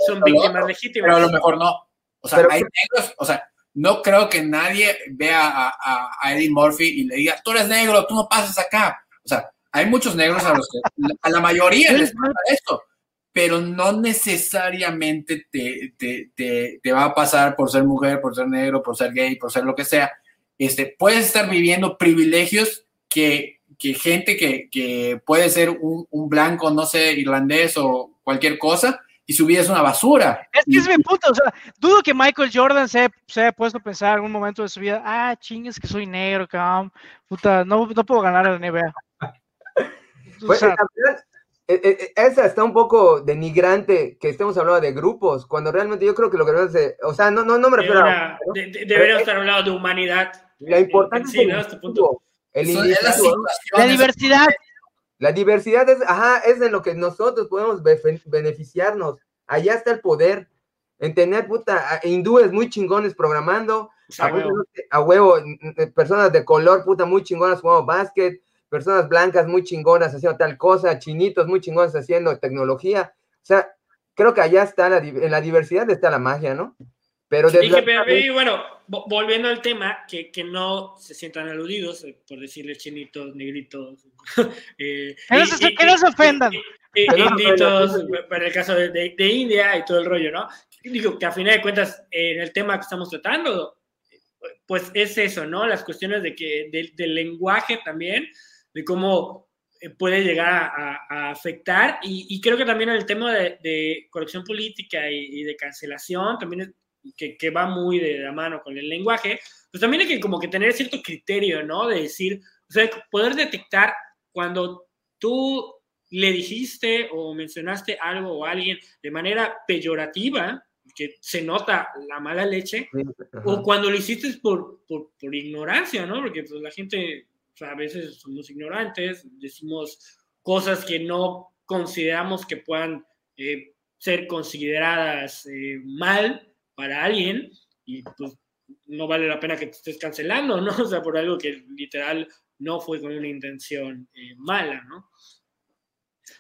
son, víctimas legítimas. Pero a lo mejor no. O sea, hay negros, o sea, no creo que nadie vea a, a, Eddie Murphy y le diga, tú eres negro, tú no pasas acá. O sea, hay muchos negros a los que, a la mayoría les pasa esto pero no necesariamente te, te, te, te, va a pasar por ser mujer, por ser negro, por ser gay, por ser lo que sea. Este, puedes estar viviendo privilegios que, que gente que, que, puede ser un, un, blanco, no sé, irlandés o cualquier cosa, y su vida es una basura. Es que es mi punto, o sea, dudo que Michael Jordan se, se haya puesto a pensar en algún momento de su vida, ah, chingues que soy negro, cabrón, puta, no, no puedo ganar la NBA. [LAUGHS] Pues, eh, eh, esa está un poco denigrante que estemos hablando de grupos, cuando realmente yo creo que lo que debemos de, o sea, no, no, no me refiero a... deberíamos estar hablando de humanidad. La importancia es este el la diversidad. La diversidad es, ajá, es de lo que nosotros podemos beneficiarnos. Allá está el poder. En tener puta hindúes muy chingones programando, a, huevo. a huevo, personas de color puta muy chingonas jugando básquet, personas blancas muy chingonas haciendo tal cosa, chinitos muy chingones haciendo tecnología. O sea, creo que allá está, la, en la diversidad está la magia, ¿no? Pero, de bueno, volviendo al tema, que, que, no se sientan aludidos, eh, por decirle chinitos, negritos. [LAUGHS] eh, que, no se, que no se ofendan. Inditos, para el caso de, de, India y todo el rollo, ¿no? Digo que a final de cuentas, en el tema que estamos tratando, pues es eso, ¿no? Las cuestiones de que, del lenguaje también, de cómo eh, puede llegar a, afectar. Y, creo que también el tema de, corrección política y, de cancelación, también que, que, va muy de la mano con el lenguaje, pues también hay que como que tener cierto criterio, ¿no? De decir, o sea, poder detectar cuando tú le dijiste o mencionaste algo o a alguien de manera peyorativa, que se nota la mala leche, o cuando lo hiciste por, por, por ignorancia, ¿no? Porque pues, la gente a veces somos ignorantes, decimos cosas que no consideramos que puedan eh, ser consideradas eh, mal para alguien y pues no vale la pena que te estés cancelando, ¿no? [LAUGHS] O sea, por algo que literal no fue con una intención eh, mala, ¿no?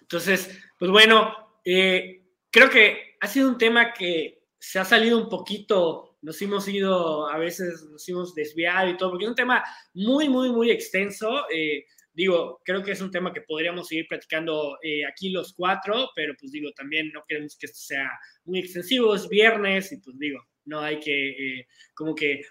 Entonces, pues bueno, creo que ha sido un tema que se ha salido un poquito nos hemos ido, a veces nos hemos desviado y todo, porque es un tema muy, muy, muy extenso. Eh, digo, creo que es un tema que podríamos seguir platicando eh, aquí los cuatro, pero pues digo, también no queremos que esto sea muy extensivo, es viernes y pues digo, no hay que, eh, como que,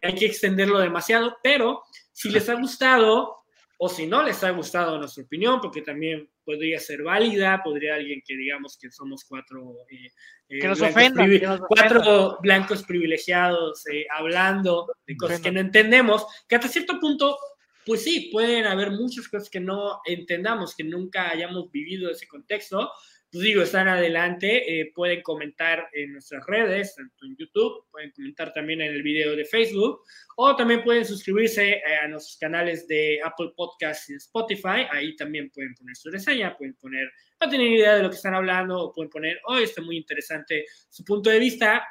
hay que extenderlo demasiado, pero si les ha gustado, o si no les ha gustado nuestra opinión, porque también podría ser válida, podría alguien que digamos que somos cuatro, eh, eh, que nos blancos, cuatro blancos privilegiados eh, hablando de cosas que no entendemos, que hasta cierto punto, pues sí, pueden haber muchas cosas que no entendamos, que nunca hayamos vivido ese contexto, pues digo, están adelante, eh, pueden comentar en nuestras redes, tanto en YouTube, pueden comentar también en el video de Facebook, o también pueden suscribirse eh, a nuestros canales de Apple Podcasts y Spotify, ahí también pueden poner su reseña, pueden poner, no tienen idea de lo que están hablando, o pueden poner, oh, está muy interesante su punto de vista,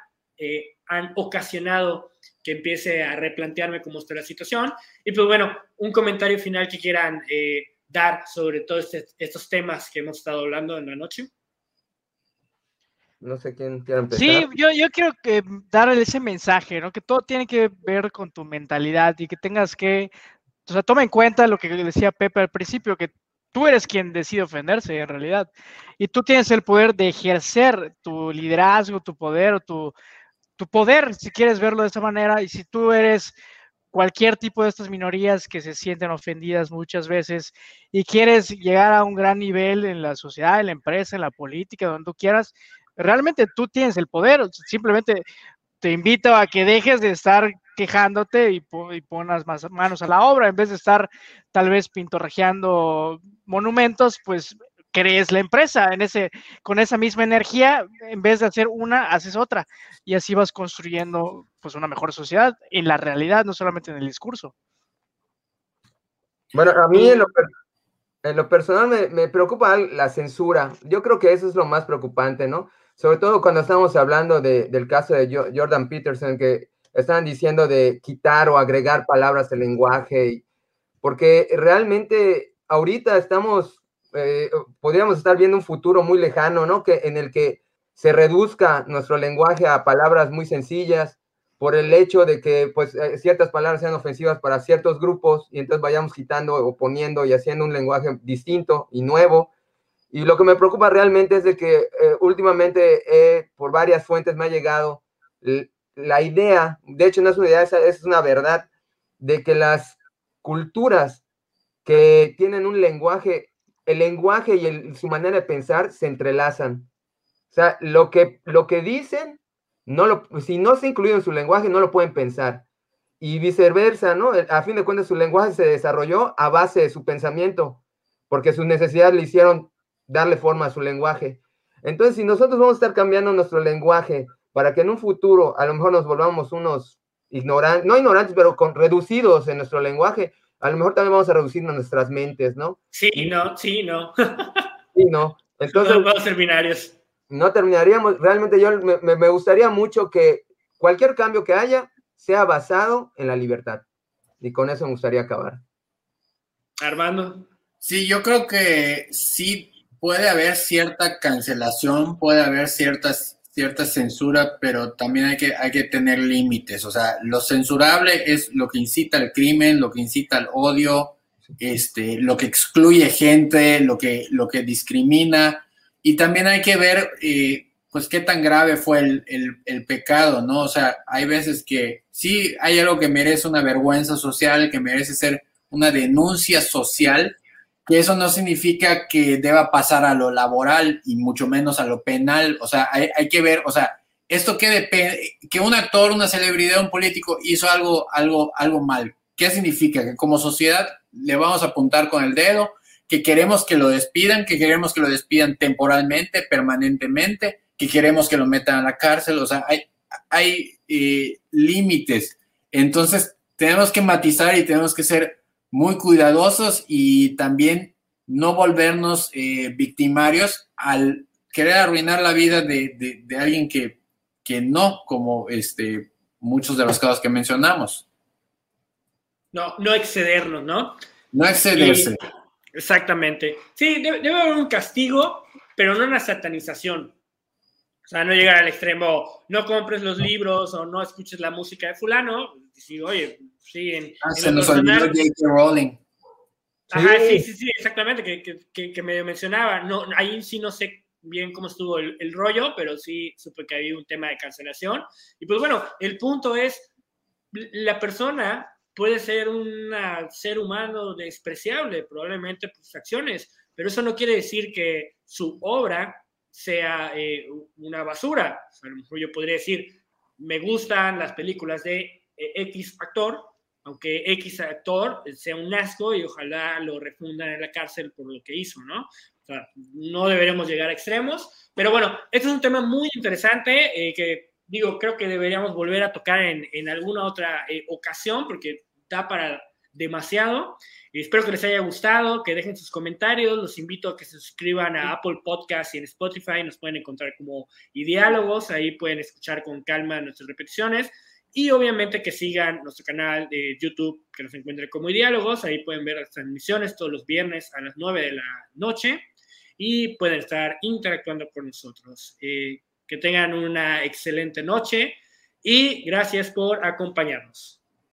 eh, han ocasionado que empiece a replantearme cómo está la situación, y pues bueno, un comentario final que quieran dar sobre todos este, estos temas que hemos estado hablando en la noche? No sé quién quiere empezar. Sí, yo, yo quiero que darle ese mensaje, ¿no? Que todo tiene que ver con tu mentalidad y que tengas que, o sea, toma en cuenta lo que decía Pepe al principio, que tú eres quien decide ofenderse en realidad. Y tú tienes el poder de ejercer tu liderazgo, tu poder o tu, tu poder, si quieres verlo de esa manera. Y si tú eres cualquier tipo de estas minorías que se sienten ofendidas muchas veces y quieres llegar a un gran nivel en la sociedad, en la empresa, en la política, donde tú quieras, realmente tú tienes el poder, simplemente te invito a que dejes de estar quejándote y, y ponas más manos a la obra, en vez de estar tal vez pintorrejeando monumentos, pues crees la empresa en ese, con esa misma energía, en vez de hacer una, haces otra. Y así vas construyendo pues una mejor sociedad en la realidad, no solamente en el discurso. Bueno, a mí en lo, personal me, me, preocupa la censura. Yo creo que eso es lo más preocupante, ¿no? sobre todo cuando estamos hablando del caso de Jordan Peterson, que estaban diciendo de quitar o agregar palabras del lenguaje, porque realmente ahorita estamos, eh, podríamos estar viendo un futuro muy lejano, ¿no? Que, en el que se reduzca nuestro lenguaje a palabras muy sencillas por el hecho de que pues eh, ciertas palabras sean ofensivas para ciertos grupos y entonces vayamos quitando o poniendo y haciendo un lenguaje distinto y nuevo. Y lo que me preocupa realmente es de que eh, últimamente por varias fuentes me ha llegado la idea, de hecho no es una idea, es una verdad, de que las culturas que tienen un lenguaje, el lenguaje y su manera de pensar se entrelazan. O sea, lo que, lo que dicen, no lo, si no se incluye en su lenguaje, no lo pueden pensar. Y viceversa, ¿no? A fin de cuentas, su lenguaje se desarrolló a base de su pensamiento, porque sus necesidades le hicieron darle forma a su lenguaje. Entonces, si nosotros vamos a estar cambiando nuestro lenguaje para que en un futuro a lo mejor nos volvamos unos ignorantes, no ignorantes, pero con, reducidos en nuestro lenguaje, a lo mejor también vamos a reducir nuestras mentes, ¿no? Sí, no, sí, no. [LAUGHS] sí, no. Entonces, no vamos terminarios. No terminaríamos, realmente yo me, me gustaría mucho que cualquier cambio que haya sea basado en la libertad. Y con eso me gustaría acabar. Armando. Sí, yo creo que sí puede haber cierta cancelación, puede haber ciertas cierta censura, pero también hay que, hay que tener límites. O sea, lo censurable es lo que incita al crimen, lo que incita al odio, este, lo que excluye gente, lo que, lo que discrimina. Y también hay que ver, eh, pues, qué tan grave fue el, el, pecado, ¿no? O sea, hay veces que sí hay algo que merece una vergüenza social, que merece ser una denuncia social, que eso no significa que deba pasar a lo laboral y mucho menos a lo penal. O sea, hay, que ver, o sea, esto que depende, que un actor, una celebridad, un político hizo algo, algo, algo mal. ¿Qué significa? Que como sociedad le vamos a apuntar con el dedo, que queremos que lo despidan, que queremos que lo despidan temporalmente, permanentemente, que queremos que lo metan a la cárcel. O sea, hay, hay eh, límites. Entonces, tenemos que matizar y tenemos que ser muy cuidadosos y también no volvernos eh, victimarios al querer arruinar la vida de, alguien que, que, no, como este, muchos de los casos que mencionamos. No, no excedernos, ¿no? No excederse. exactamente. Sí, debe, haber un castigo, pero no una satanización. O sea, no llegar al extremo, no compres los libros o no escuches la música de fulano. Sí, oye, sí, en, ah, se nos olvidó J.K. Rowling. Ajá, sí, sí, sí, exactamente, que, que, que, me mencionaba. No, ahí sí no sé bien cómo estuvo el, el, rollo, pero sí supe que había un tema de cancelación. Y pues bueno, el punto es, la persona puede ser un ser humano despreciable, probablemente por sus acciones, pero eso no quiere decir que su obra sea eh, una basura. a lo mejor yo podría decir, me gustan las películas de X actor, aunque X actor sea un asco y ojalá lo refundan en la cárcel por lo que hizo, ¿no? O sea, no deberemos llegar a extremos, pero bueno, este es un tema muy interesante eh, que digo, creo que deberíamos volver a tocar en, alguna otra ocasión porque da para demasiado. Espero que les haya gustado, que dejen sus comentarios. Los invito a que se suscriban a Apple Podcast y en Spotify. Nos pueden encontrar como Diálogos. Ahí pueden escuchar con calma nuestras repeticiones. Y obviamente que sigan nuestro canal de YouTube, que nos encuentre como Diálogos. Ahí pueden ver las transmisiones todos los viernes a las 9 de la noche y pueden estar interactuando con nosotros. Eh, que tengan una excelente noche y gracias por acompañarnos.